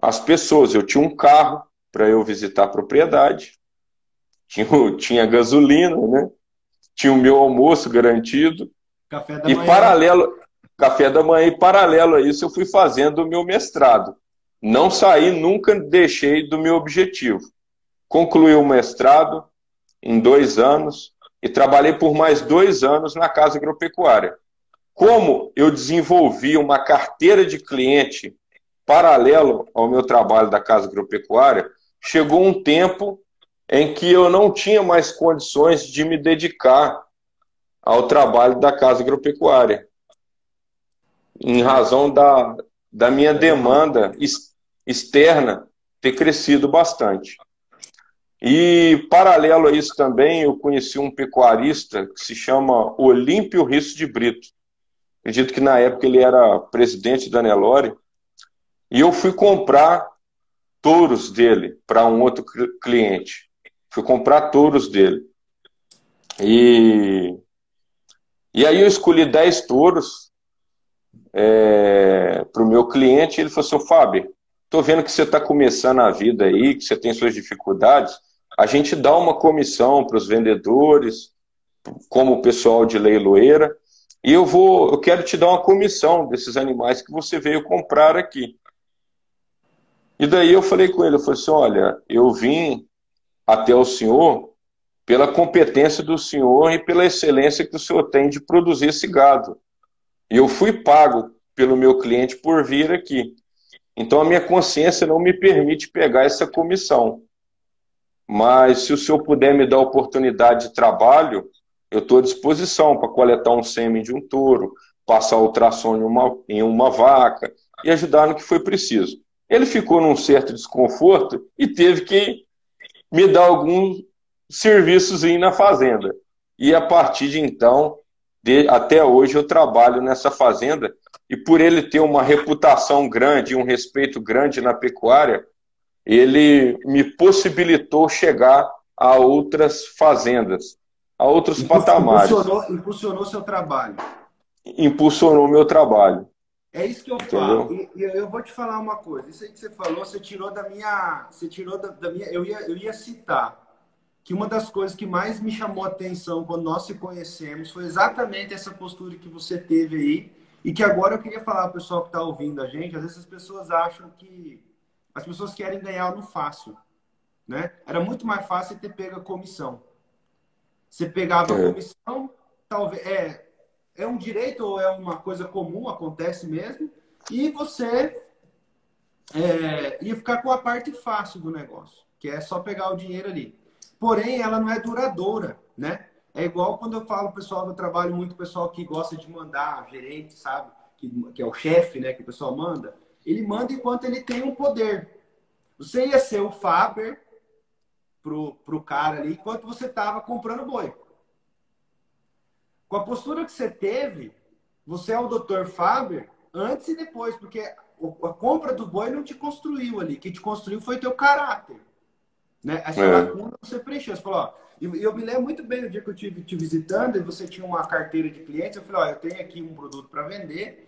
às pessoas. Eu tinha um carro para eu visitar a propriedade, tinha, tinha gasolina, né? tinha o meu almoço garantido. Café da e manhã. paralelo, café da manhã, e paralelo a isso, eu fui fazendo o meu mestrado. Não saí, nunca deixei do meu objetivo concluí o mestrado em dois anos e trabalhei por mais dois anos na Casa Agropecuária. Como eu desenvolvi uma carteira de cliente paralelo ao meu trabalho da Casa Agropecuária, chegou um tempo em que eu não tinha mais condições de me dedicar ao trabalho da Casa Agropecuária, em razão da, da minha demanda externa ter crescido bastante. E, paralelo a isso também, eu conheci um pecuarista que se chama Olímpio Risso de Brito. Acredito que na época ele era presidente da Nelore. E eu fui comprar touros dele para um outro cliente. Fui comprar touros dele. E, e aí eu escolhi 10 touros é, para o meu cliente. Ele falou assim: Fábio, estou vendo que você está começando a vida aí, que você tem suas dificuldades a gente dá uma comissão para os vendedores, como o pessoal de leiloeira, e eu vou, eu quero te dar uma comissão desses animais que você veio comprar aqui. E daí eu falei com ele, eu falei assim, olha, eu vim até o senhor pela competência do senhor e pela excelência que o senhor tem de produzir esse gado. E eu fui pago pelo meu cliente por vir aqui. Então a minha consciência não me permite pegar essa comissão. Mas se o senhor puder me dar oportunidade de trabalho, eu estou à disposição para coletar um sêmen de um touro, passar ultrassom em uma, em uma vaca e ajudar no que foi preciso. Ele ficou num certo desconforto e teve que me dar alguns serviços na fazenda. E a partir de então, de, até hoje, eu trabalho nessa fazenda. E por ele ter uma reputação grande, um respeito grande na pecuária, ele me possibilitou chegar a outras fazendas, a outros patamares. Impulsionou, impulsionou seu trabalho. Impulsionou meu trabalho. É isso que eu falo. E, e, eu vou te falar uma coisa. Isso aí que você falou, você tirou da minha. Você tirou da, da, minha. Eu ia, eu ia citar que uma das coisas que mais me chamou a atenção quando nós se conhecemos foi exatamente essa postura que você teve aí. E que agora eu queria falar para o pessoal que está ouvindo a gente. Às vezes as pessoas acham que. As pessoas querem ganhar no fácil. Né? Era muito mais fácil ter pego a comissão. Você pegava a é. comissão, talvez. É, é um direito ou é uma coisa comum, acontece mesmo, e você é, ia ficar com a parte fácil do negócio, que é só pegar o dinheiro ali. Porém, ela não é duradoura, né? É igual quando eu falo pessoal que eu trabalho muito, pessoal que gosta de mandar, gerente, sabe? Que, que é o chefe, né? Que o pessoal manda. Ele manda enquanto ele tem um poder. Você ia ser o Faber pro, pro cara ali enquanto você tava comprando boi. Com a postura que você teve, você é o Dr. Faber antes e depois, porque a compra do boi não te construiu ali. Quem te construiu foi teu caráter. Né? Essa é. lacuna você preencheu. Você falou, ó, e eu me lembro muito bem do dia que eu estive te visitando e você tinha uma carteira de clientes. Eu falei, ó, eu tenho aqui um produto para vender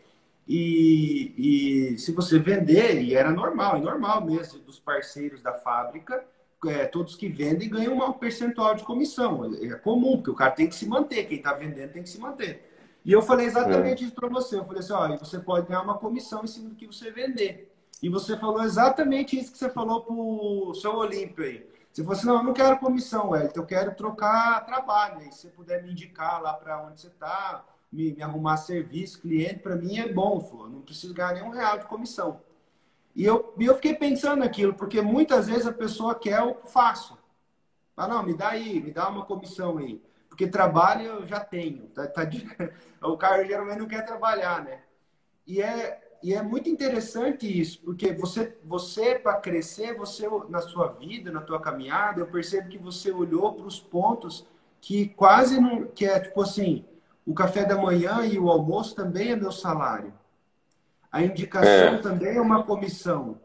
e, e se você vender, e era normal, é normal mesmo, dos parceiros da fábrica, é, todos que vendem ganham um percentual de comissão. É comum, porque o cara tem que se manter, quem está vendendo tem que se manter. E eu falei exatamente é. isso para você. Eu falei assim: olha, você pode ganhar uma comissão em cima do que você vender. E você falou exatamente isso que você falou para o seu Olímpio aí. Você falou assim: não, eu não quero comissão, Wellington, eu quero trocar trabalho. E se você puder me indicar lá para onde você está, me, me, arrumar serviço, cliente, para mim é bom. Falou, não preciso ganhar nenhum real de comissão. E eu, eu fiquei pensando naquilo, porque muitas vezes a pessoa quer o fácil. Ah, não, me dá aí, me dá uma comissão aí. Porque trabalho eu já tenho. Tá, tá. O cara geralmente não quer trabalhar, né? E é, e é muito interessante isso, porque você, você para crescer, você na sua vida, na tua caminhada, eu percebo que você olhou para os pontos que quase não. que é tipo assim: o café da manhã e o almoço também é meu salário. A indicação é. também é uma comissão.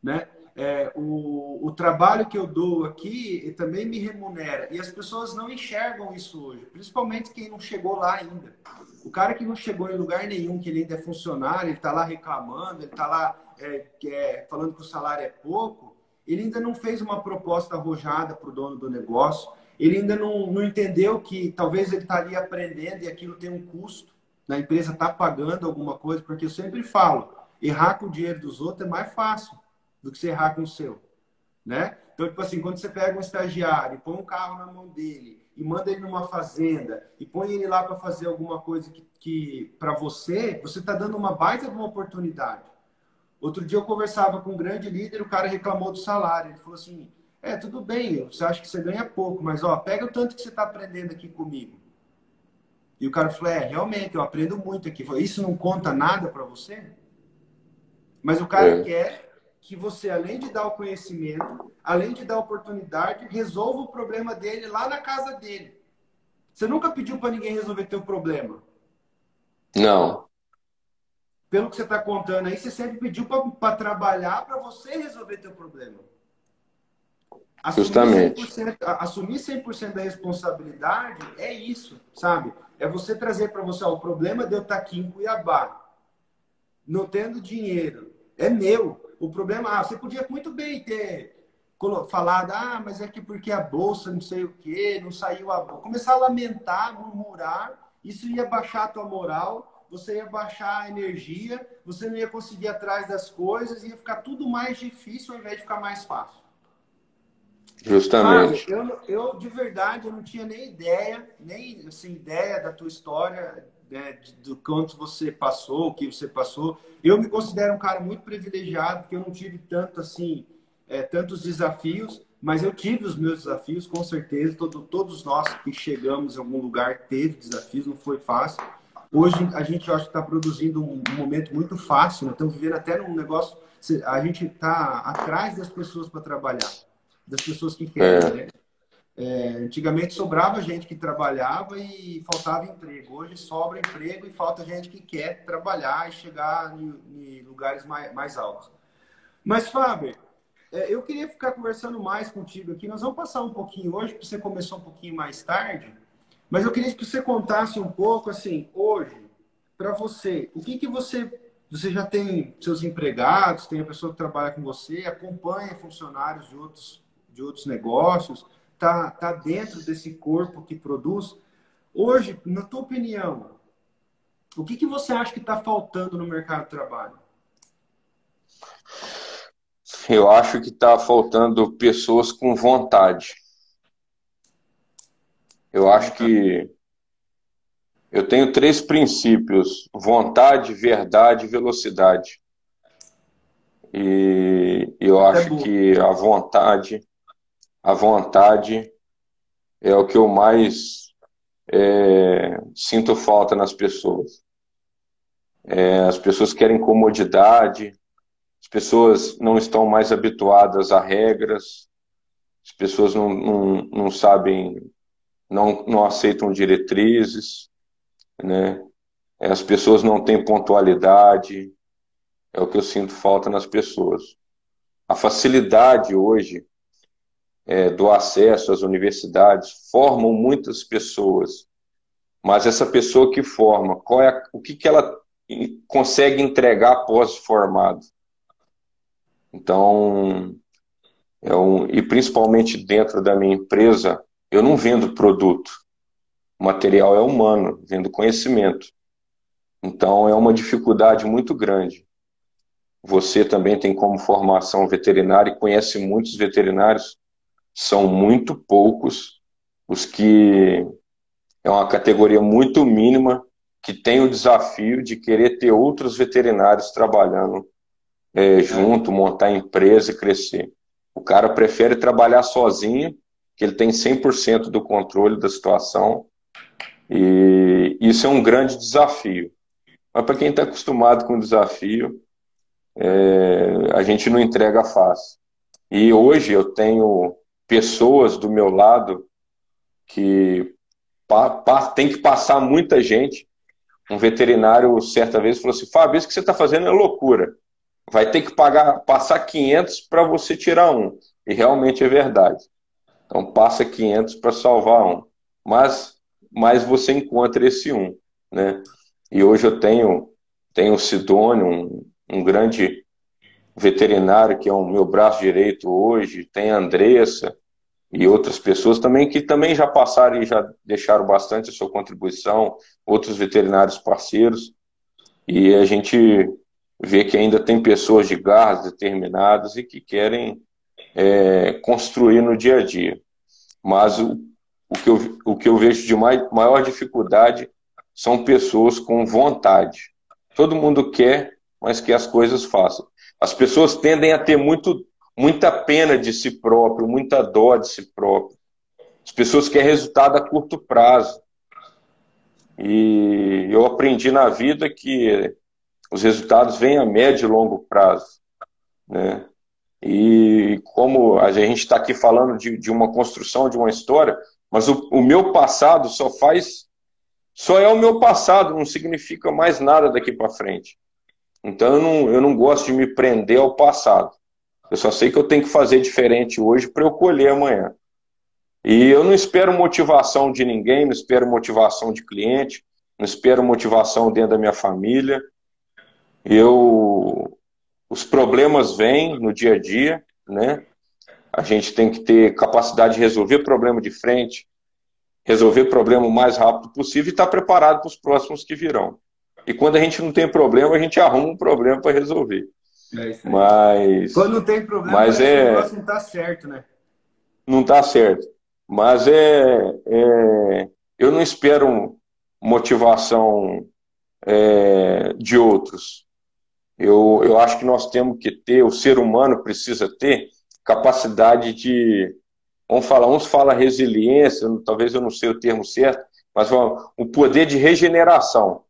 Né? É, o, o trabalho que eu dou aqui também me remunera. E as pessoas não enxergam isso hoje, principalmente quem não chegou lá ainda. O cara que não chegou em lugar nenhum, que ele ainda é funcionário, ele está lá reclamando, ele está lá é, é, falando que o salário é pouco, ele ainda não fez uma proposta arrojada para o dono do negócio, ele ainda não, não entendeu que talvez ele está ali aprendendo e aquilo tem um custo na empresa está pagando alguma coisa, porque eu sempre falo, errar com o dinheiro dos outros é mais fácil do que você errar com o seu, né? Então, tipo assim, quando você pega um estagiário, põe um carro na mão dele e manda ele numa fazenda e põe ele lá para fazer alguma coisa que, que para você, você está dando uma baita de uma oportunidade. Outro dia eu conversava com um grande líder, o cara reclamou do salário. Ele falou assim: é, tudo bem, você acha que você ganha pouco, mas ó, pega o tanto que você está aprendendo aqui comigo. E o cara falou: É, realmente, eu aprendo muito aqui. Isso não conta nada para você? Mas o cara é. quer que você, além de dar o conhecimento, além de dar a oportunidade, resolva o problema dele lá na casa dele. Você nunca pediu para ninguém resolver teu problema? Não. Pelo que você está contando aí, você sempre pediu para trabalhar para você resolver teu problema. Assumir Justamente. 100%, assumir 100% da responsabilidade é isso, sabe? É você trazer para você, ó, o problema de eu estar aqui em Cuiabá, não tendo dinheiro, é meu. O problema, ah, você podia muito bem ter falado, ah, mas é que porque a bolsa não sei o quê, não saiu a bolsa. Começar a lamentar, murmurar, isso ia baixar a tua moral, você ia baixar a energia, você não ia conseguir atrás das coisas, ia ficar tudo mais difícil ao invés de ficar mais fácil. Justamente. eu, eu, de verdade, eu não tinha nem ideia, nem assim, ideia da tua história, né, do quanto você passou, o que você passou. Eu me considero um cara muito privilegiado, porque eu não tive tanto assim, é, tantos desafios, mas eu tive os meus desafios, com certeza. Todo, todos nós que chegamos em algum lugar teve desafios, não foi fácil. Hoje a gente acho que está produzindo um, um, momento muito fácil, né? estamos vivendo até num negócio. A gente está atrás das pessoas para trabalhar, das pessoas que querem. É. Né? É, antigamente sobrava gente que trabalhava e faltava emprego. Hoje sobra emprego e falta gente que quer trabalhar e chegar em, em lugares mais, mais altos. Mas, Fábio, é, eu queria ficar conversando mais contigo aqui. Nós vamos passar um pouquinho hoje, porque você começou um pouquinho mais tarde. Mas eu queria que você contasse um pouco, assim, hoje, para você, o que, que você. Você já tem seus empregados, tem a pessoa que trabalha com você, acompanha funcionários de outros, de outros negócios está tá dentro desse corpo que produz. Hoje, na tua opinião, o que, que você acha que está faltando no mercado de trabalho? Eu acho que está faltando pessoas com vontade. Eu acho que eu tenho três princípios: vontade, verdade e velocidade. E eu é acho é que a vontade a vontade é o que eu mais é, sinto falta nas pessoas. É, as pessoas querem comodidade, as pessoas não estão mais habituadas a regras, as pessoas não, não, não sabem, não, não aceitam diretrizes, né? as pessoas não têm pontualidade, é o que eu sinto falta nas pessoas. A facilidade hoje é, do acesso às universidades formam muitas pessoas, mas essa pessoa que forma, qual é o que, que ela consegue entregar após formado? Então, é um, e principalmente dentro da minha empresa, eu não vendo produto. O material é humano, vendo conhecimento. Então, é uma dificuldade muito grande. Você também tem como formação veterinária e conhece muitos veterinários são muito poucos os que é uma categoria muito mínima que tem o desafio de querer ter outros veterinários trabalhando é, junto, montar empresa e crescer. O cara prefere trabalhar sozinho, que ele tem 100% do controle da situação, e isso é um grande desafio. Mas para quem está acostumado com o desafio, é, a gente não entrega fácil. E hoje eu tenho pessoas do meu lado que tem que passar muita gente. Um veterinário, certa vez, falou assim: Fábio, isso que você está fazendo é loucura. Vai ter que pagar, passar 500 para você tirar um. E realmente é verdade. Então, passa 500 para salvar um. Mas, mas você encontra esse um. Né? E hoje eu tenho, tenho o Sidônio, um, um grande veterinário que é o meu braço direito hoje, tem a Andressa, e outras pessoas também que também já passaram e já deixaram bastante a sua contribuição, outros veterinários parceiros, e a gente vê que ainda tem pessoas de garras determinadas e que querem é, construir no dia a dia. Mas o, o, que, eu, o que eu vejo de mai, maior dificuldade são pessoas com vontade. Todo mundo quer, mas que as coisas façam. As pessoas tendem a ter muito muita pena de si próprio, muita dó de si próprio. As pessoas querem resultado a curto prazo. E eu aprendi na vida que os resultados vêm a médio e longo prazo. Né? E como a gente está aqui falando de, de, uma construção, de uma história, mas o, o meu passado só faz. Só é o meu passado, não significa mais nada daqui para frente. Então eu não, eu não gosto de me prender ao passado. Eu só sei que eu tenho que fazer diferente hoje para eu colher amanhã. E eu não espero motivação de ninguém, não espero motivação de cliente, não espero motivação dentro da minha família. Eu os problemas vêm no dia a dia, né? A gente tem que ter capacidade de resolver problema de frente, resolver problema o mais rápido possível e estar preparado para os próximos que virão. E quando a gente não tem problema, a gente arruma um problema para resolver. É isso aí. Mas. Quando não tem problema, mas é... o negócio não está certo, né? Não está certo. Mas é, é. Eu não espero motivação é, de outros. Eu, eu acho que nós temos que ter, o ser humano precisa ter capacidade de, vamos falar, uns falam resiliência, talvez eu não sei o termo certo, mas o poder de regeneração.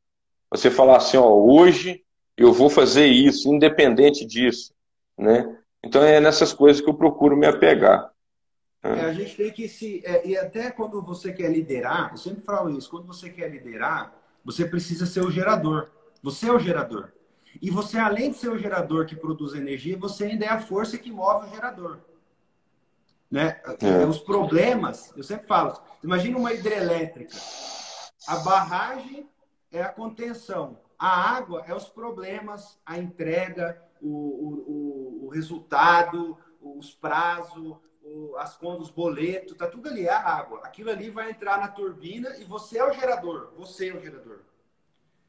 Você falar assim, ó, hoje eu vou fazer isso, independente disso, né? Então é nessas coisas que eu procuro me apegar. Né? É, a gente tem que se. É, e até quando você quer liderar, eu sempre falo isso, quando você quer liderar, você precisa ser o gerador. Você é o gerador. E você, além de ser o gerador que produz energia, você ainda é a força que move o gerador. Né? É. Os problemas, eu sempre falo, imagina uma hidrelétrica. A barragem é a contenção. A água é os problemas, a entrega, o, o, o resultado, os prazos, as contas, os boletos, tá tudo ali, é a água. Aquilo ali vai entrar na turbina e você é o gerador. Você é o gerador.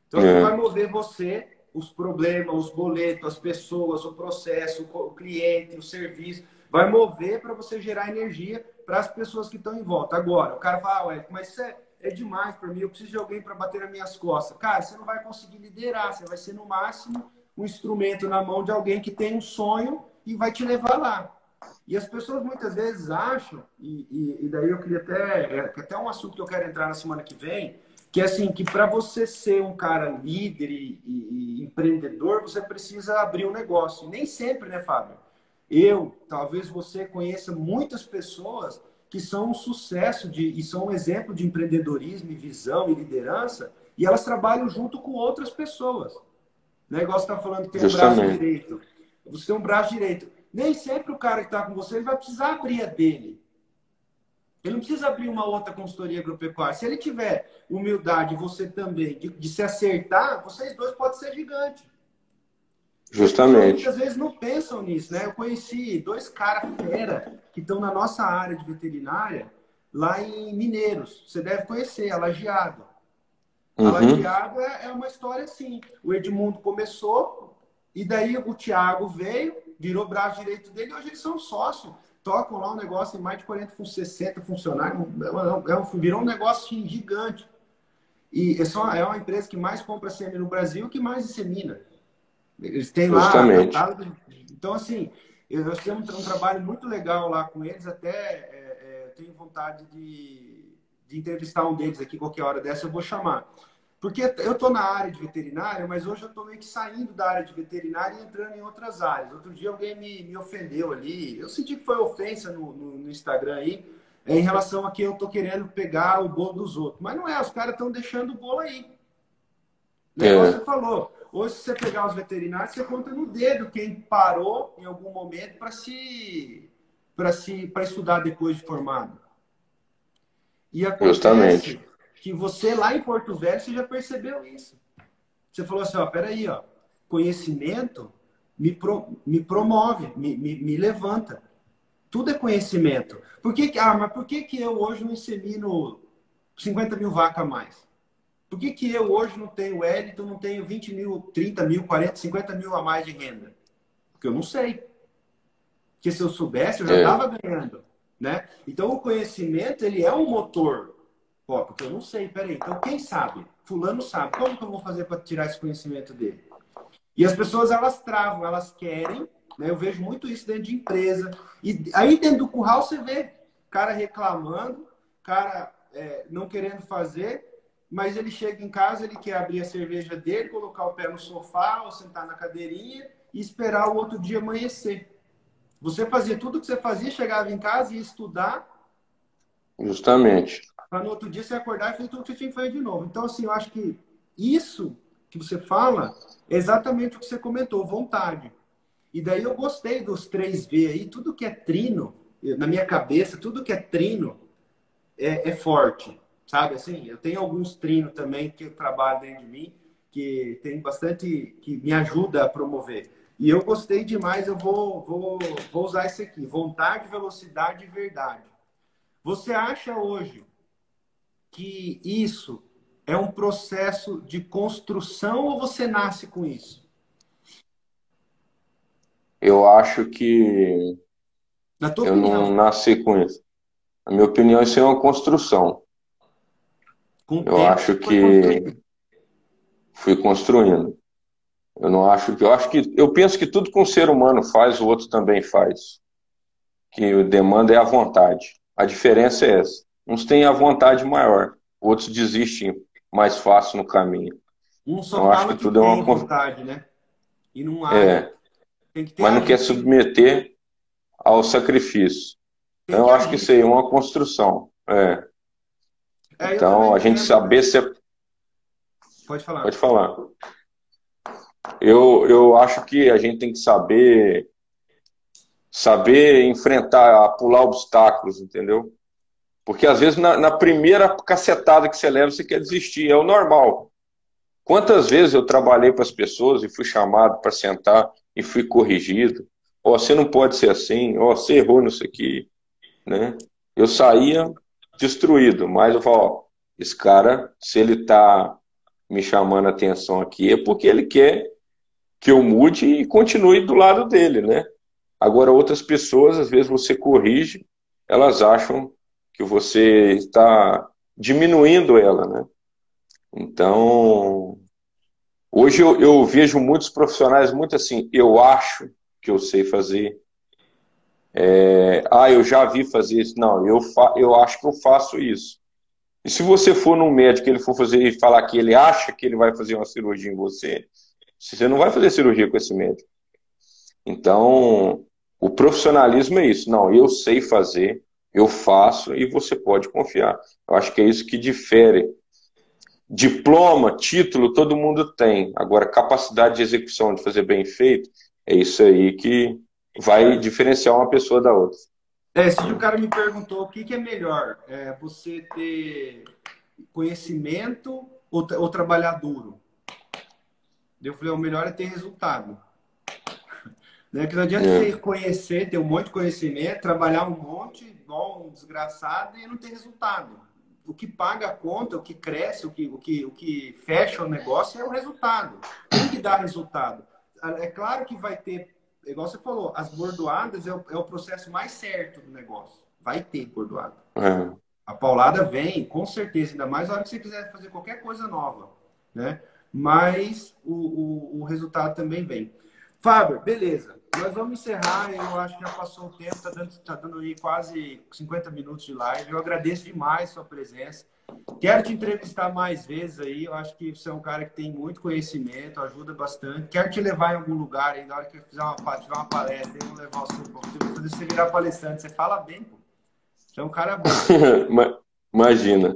Então, é. vai mover você, os problemas, os boletos, as pessoas, o processo, o cliente, o serviço. Vai mover para você gerar energia para as pessoas que estão em volta. Agora, o cara fala, ah, ué, mas isso é, é demais para mim, eu preciso de alguém para bater nas minhas costas. Cara, você não vai conseguir liderar, você vai ser no máximo um instrumento na mão de alguém que tem um sonho e vai te levar lá. E as pessoas muitas vezes acham, e, e, e daí eu queria até, é, até um assunto que eu quero entrar na semana que vem, que é assim, que para você ser um cara líder e, e, empreendedor, você precisa abrir um negócio. E nem sempre, né, Fábio? Eu, talvez você conheça muitas pessoas que são um sucesso de, e são um exemplo de empreendedorismo, e visão e liderança, e elas trabalham junto com outras pessoas. O negócio está falando que tem um braço direito. Você tem um braço direito. Nem sempre o cara que está com você vai precisar abrir a dele. Ele não precisa abrir uma outra consultoria agropecuária. Se ele tiver humildade, você também, de, de se acertar, vocês dois podem ser gigantes. Justamente. Muitas vezes não pensam nisso, né? Eu conheci dois caras fera que estão na nossa área de veterinária, lá em Mineiros. Você deve conhecer, a Lajeado. A uhum. Lajeado é, é uma história assim. O Edmundo começou, e daí o Thiago veio, virou braço direito dele, e hoje eles são sócios tocam lá um negócio em mais de 40, 60 funcionários, é, é um, virou um negócio gigante. E é, só, é uma empresa que mais compra sêmen no Brasil que mais dissemina. Eles têm lá. Então, assim, nós temos um trabalho muito legal lá com eles, até é, é, tenho vontade de, de entrevistar um deles aqui, qualquer hora dessa eu vou chamar. Porque eu estou na área de veterinária, mas hoje eu estou meio que saindo da área de veterinária e entrando em outras áreas. Outro dia alguém me, me ofendeu ali. Eu senti que foi ofensa no, no, no Instagram aí, é, em relação a que eu estou querendo pegar o bolo dos outros. Mas não é, os caras estão deixando o bolo aí. O é. você falou. Hoje, se você pegar os veterinários, você conta no dedo quem parou em algum momento para se, se, para estudar depois de formado. E acontece, Justamente que você lá em Porto Velho você já percebeu isso. Você falou assim, ó, peraí, ó, conhecimento me, pro, me promove, me, me, me, levanta. Tudo é conhecimento. Por que, ah, mas por que, que eu hoje não insemino 50 mil vacas a mais? Por que, que eu hoje não tenho élito, não tenho 20 mil, 30 mil, 40, 50 mil a mais de renda? Porque eu não sei. Porque se eu soubesse, eu já estava é. ganhando. Né? Então, o conhecimento, ele é um motor. Ó, porque eu não sei, peraí. Então, quem sabe? Fulano sabe. Como que eu vou fazer para tirar esse conhecimento dele? E as pessoas, elas travam, elas querem. Né? Eu vejo muito isso dentro de empresa. E aí, dentro do curral, você vê cara reclamando, cara é, não querendo fazer, mas ele chega em casa, ele quer abrir a cerveja dele, colocar o pé no sofá ou sentar na cadeirinha e esperar o outro dia amanhecer. Você fazia tudo o que você fazia, chegava em casa e ia estudar. Justamente para no outro dia você acordar e fazer tudo que você tinha que fazer de novo. Então, assim, eu acho que isso que você fala é exatamente o que você comentou, vontade. E daí eu gostei dos 3V aí, tudo que é trino, na minha cabeça, tudo que é trino é, é forte, sabe? Assim, eu tenho alguns trinos também que eu trabalho dentro de mim, que tem bastante, que me ajuda a promover. E eu gostei demais, eu vou, vou, vou usar esse aqui: vontade, velocidade e verdade. Você acha hoje que isso é um processo de construção ou você nasce com isso? Eu acho que eu opinião, não nasci com isso. Na minha opinião, isso é uma construção. Com Eu acho que fui construindo. Eu não acho que eu acho que eu penso que tudo que um ser humano faz, o outro também faz. Que o demanda é a vontade. A diferença é essa. Uns têm a vontade maior, outros desistem mais fácil no caminho. Um só Eu acho que que tudo é uma vontade, né? E não age. É, mas não quer submeter ao sacrifício. Então, eu acho que isso aí é uma construção. É. É, Então, a gente saber se Pode falar. Pode falar. Eu, eu acho que a gente tem que saber saber enfrentar, pular obstáculos, entendeu? Porque às vezes na, na primeira cacetada que você leva, você quer desistir, é o normal. Quantas vezes eu trabalhei para as pessoas e fui chamado para sentar e fui corrigido? Ó, você não pode ser assim, ó, você errou nisso aqui, né? Eu saía destruído, mas eu falo, ó, esse cara, se ele tá me chamando a atenção aqui, é porque ele quer que eu mude e continue do lado dele, né? Agora, outras pessoas, às vezes você corrige, elas acham que você está diminuindo ela, né? Então, hoje eu, eu vejo muitos profissionais muito assim, eu acho que eu sei fazer. É, ah, eu já vi fazer isso. Não, eu, fa eu acho que eu faço isso. E se você for num médico ele for fazer e falar que ele acha que ele vai fazer uma cirurgia em você, você não vai fazer cirurgia com esse médico. Então, o profissionalismo é isso. Não, eu sei fazer, eu faço e você pode confiar. Eu acho que é isso que difere. Diploma, título, todo mundo tem. Agora, capacidade de execução, de fazer bem feito, é isso aí que vai diferenciar uma pessoa da outra. É, dia o cara me perguntou o que, que é melhor, é você ter conhecimento ou, ou trabalhar duro? Eu falei, o melhor é ter resultado. Né? Que não adianta É. você conhecer, ter um monte de conhecimento, trabalhar um monte, um desgraçado, e não ter resultado. O que paga a conta, o que cresce, o que, o que, o que fecha o negócio é o resultado. Tem que dar resultado. É claro que vai ter, igual você falou, as bordoadas é o, é o processo mais certo do negócio. Vai ter bordoada. É. A paulada vem, com certeza, ainda mais na hora que você quiser fazer qualquer coisa nova, né? Mas o, o, o resultado também vem. Fábio, beleza. Nós vamos encerrar, eu acho que já passou o tempo, tá dando, tá dando aí quase 50 minutos de live. Eu agradeço demais a sua presença. Quero te entrevistar mais vezes aí. Eu acho que você é um cara que tem muito conhecimento, ajuda bastante. Quero te levar em algum lugar aí, na hora que eu fizer uma, tiver uma palestra, eu vou levar o seu vou fazer você virar palestrante. Você fala bem, pô. Você é um cara bom. Ma- Imagina.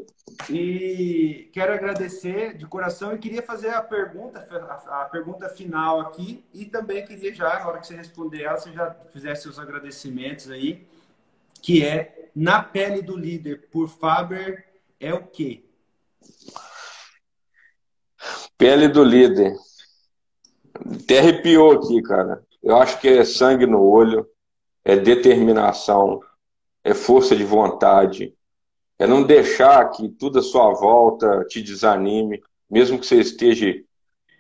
E quero agradecer de coração e queria fazer a pergunta, a pergunta final aqui e também queria já, na hora que você responder ela, você já fizesse os agradecimentos aí, que é Na Pele do Líder, por Faber, é o quê? Pele do líder. Até arrepiou aqui, cara. Eu acho que é sangue no olho, é determinação, é força de vontade, é não deixar que tudo à sua volta te desanime, mesmo que você esteja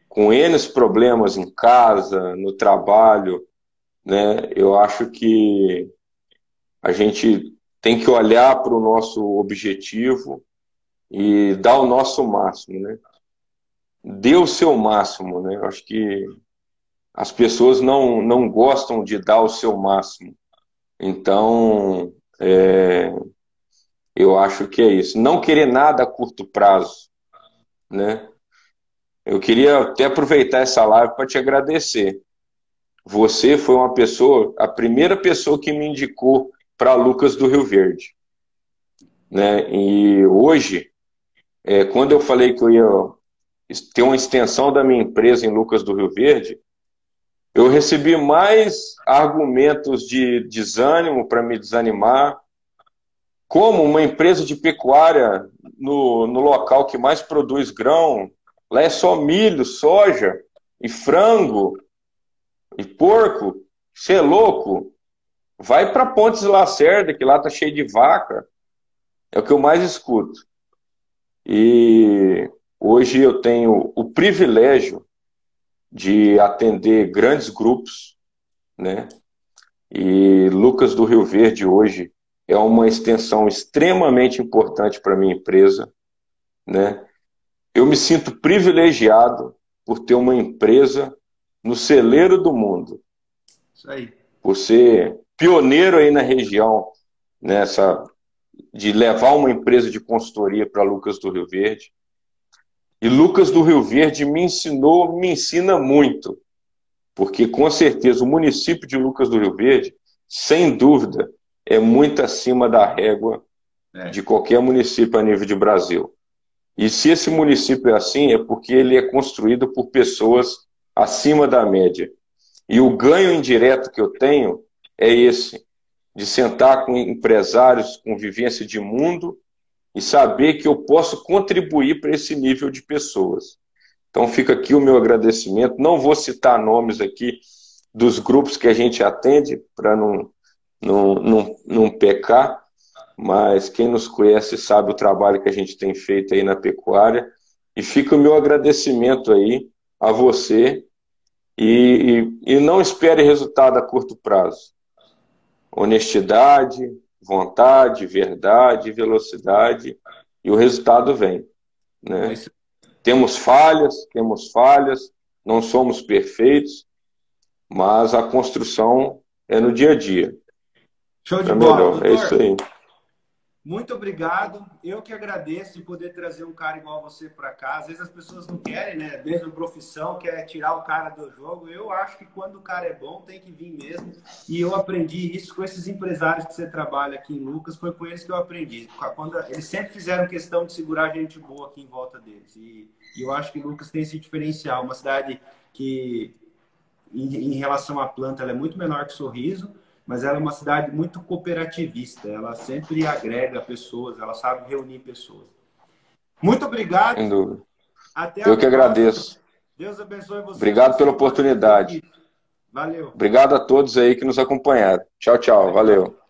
com N problemas em casa, no trabalho, né? Eu acho que a gente tem que olhar para o nosso objetivo e dar o nosso máximo, né? Dê o seu máximo, né? Eu acho que as pessoas não, não gostam de dar o seu máximo. Então, é, eu acho que é isso. Não querer nada a curto prazo, né? Eu queria até aproveitar essa live para te agradecer. Você foi uma pessoa, a primeira pessoa que me indicou para Lucas do Rio Verde, né? E hoje, é, quando eu falei que eu ia ter uma extensão da minha empresa em Lucas do Rio Verde, eu recebi mais argumentos de desânimo para me desanimar. Como uma empresa de pecuária no, no local que mais produz grão, lá é só milho, soja e frango e porco. Você é louco? Vai para Pontes Lacerda, que lá tá cheio de vaca. É o que eu mais escuto. E hoje eu tenho o privilégio de atender grandes grupos, né? E Lucas do Rio Verde hoje é uma extensão extremamente importante para a minha empresa, né? Eu me sinto privilegiado por ter uma empresa no celeiro do mundo. Isso aí. Por ser pioneiro aí na região nessa de levar uma empresa de consultoria para Lucas do Rio Verde. E Lucas do Rio Verde me ensinou, me ensina muito, porque com certeza o município de Lucas do Rio Verde, sem dúvida, é muito acima da régua é. de qualquer município a nível de Brasil. E se esse município é assim, é porque ele é construído por pessoas acima da média. E o ganho indireto que eu tenho é esse, de sentar com empresários com vivência de mundo e saber que eu posso contribuir para esse nível de pessoas. Então fica aqui o meu agradecimento. Não vou citar nomes aqui dos grupos que a gente atende para não, não, não, não pecar, mas quem nos conhece sabe o trabalho que a gente tem feito aí na pecuária. E fica o meu agradecimento aí a você e, e, e não espere resultado a curto prazo. Honestidade, vontade, verdade, velocidade, e o resultado vem. Né? Temos falhas, temos falhas, não somos perfeitos, mas a construção é no dia a dia. Show de é bola. Melhor. É isso aí. Muito obrigado. Eu que agradeço de poder trazer um cara igual você para cá. Às vezes as pessoas não querem, né? Mesmo profissão, quer tirar o cara do jogo. Eu acho que quando o cara é bom, tem que vir mesmo. E eu aprendi isso com esses empresários que você trabalha aqui em Lucas. Foi com eles que eu aprendi. Quando eles sempre fizeram questão de segurar gente boa aqui em volta deles. E, eu acho que Lucas tem esse diferencial. Uma cidade que, em, em relação à planta, ela é muito menor que Sorriso mas ela é uma cidade muito cooperativista. Ela sempre agrega pessoas, ela sabe reunir pessoas. Muito obrigado. Sem dúvida. Até Eu que agradeço. Deus abençoe você. Obrigado pela oportunidade. Valeu. Obrigado a todos aí que nos acompanharam. Tchau, tchau. Valeu.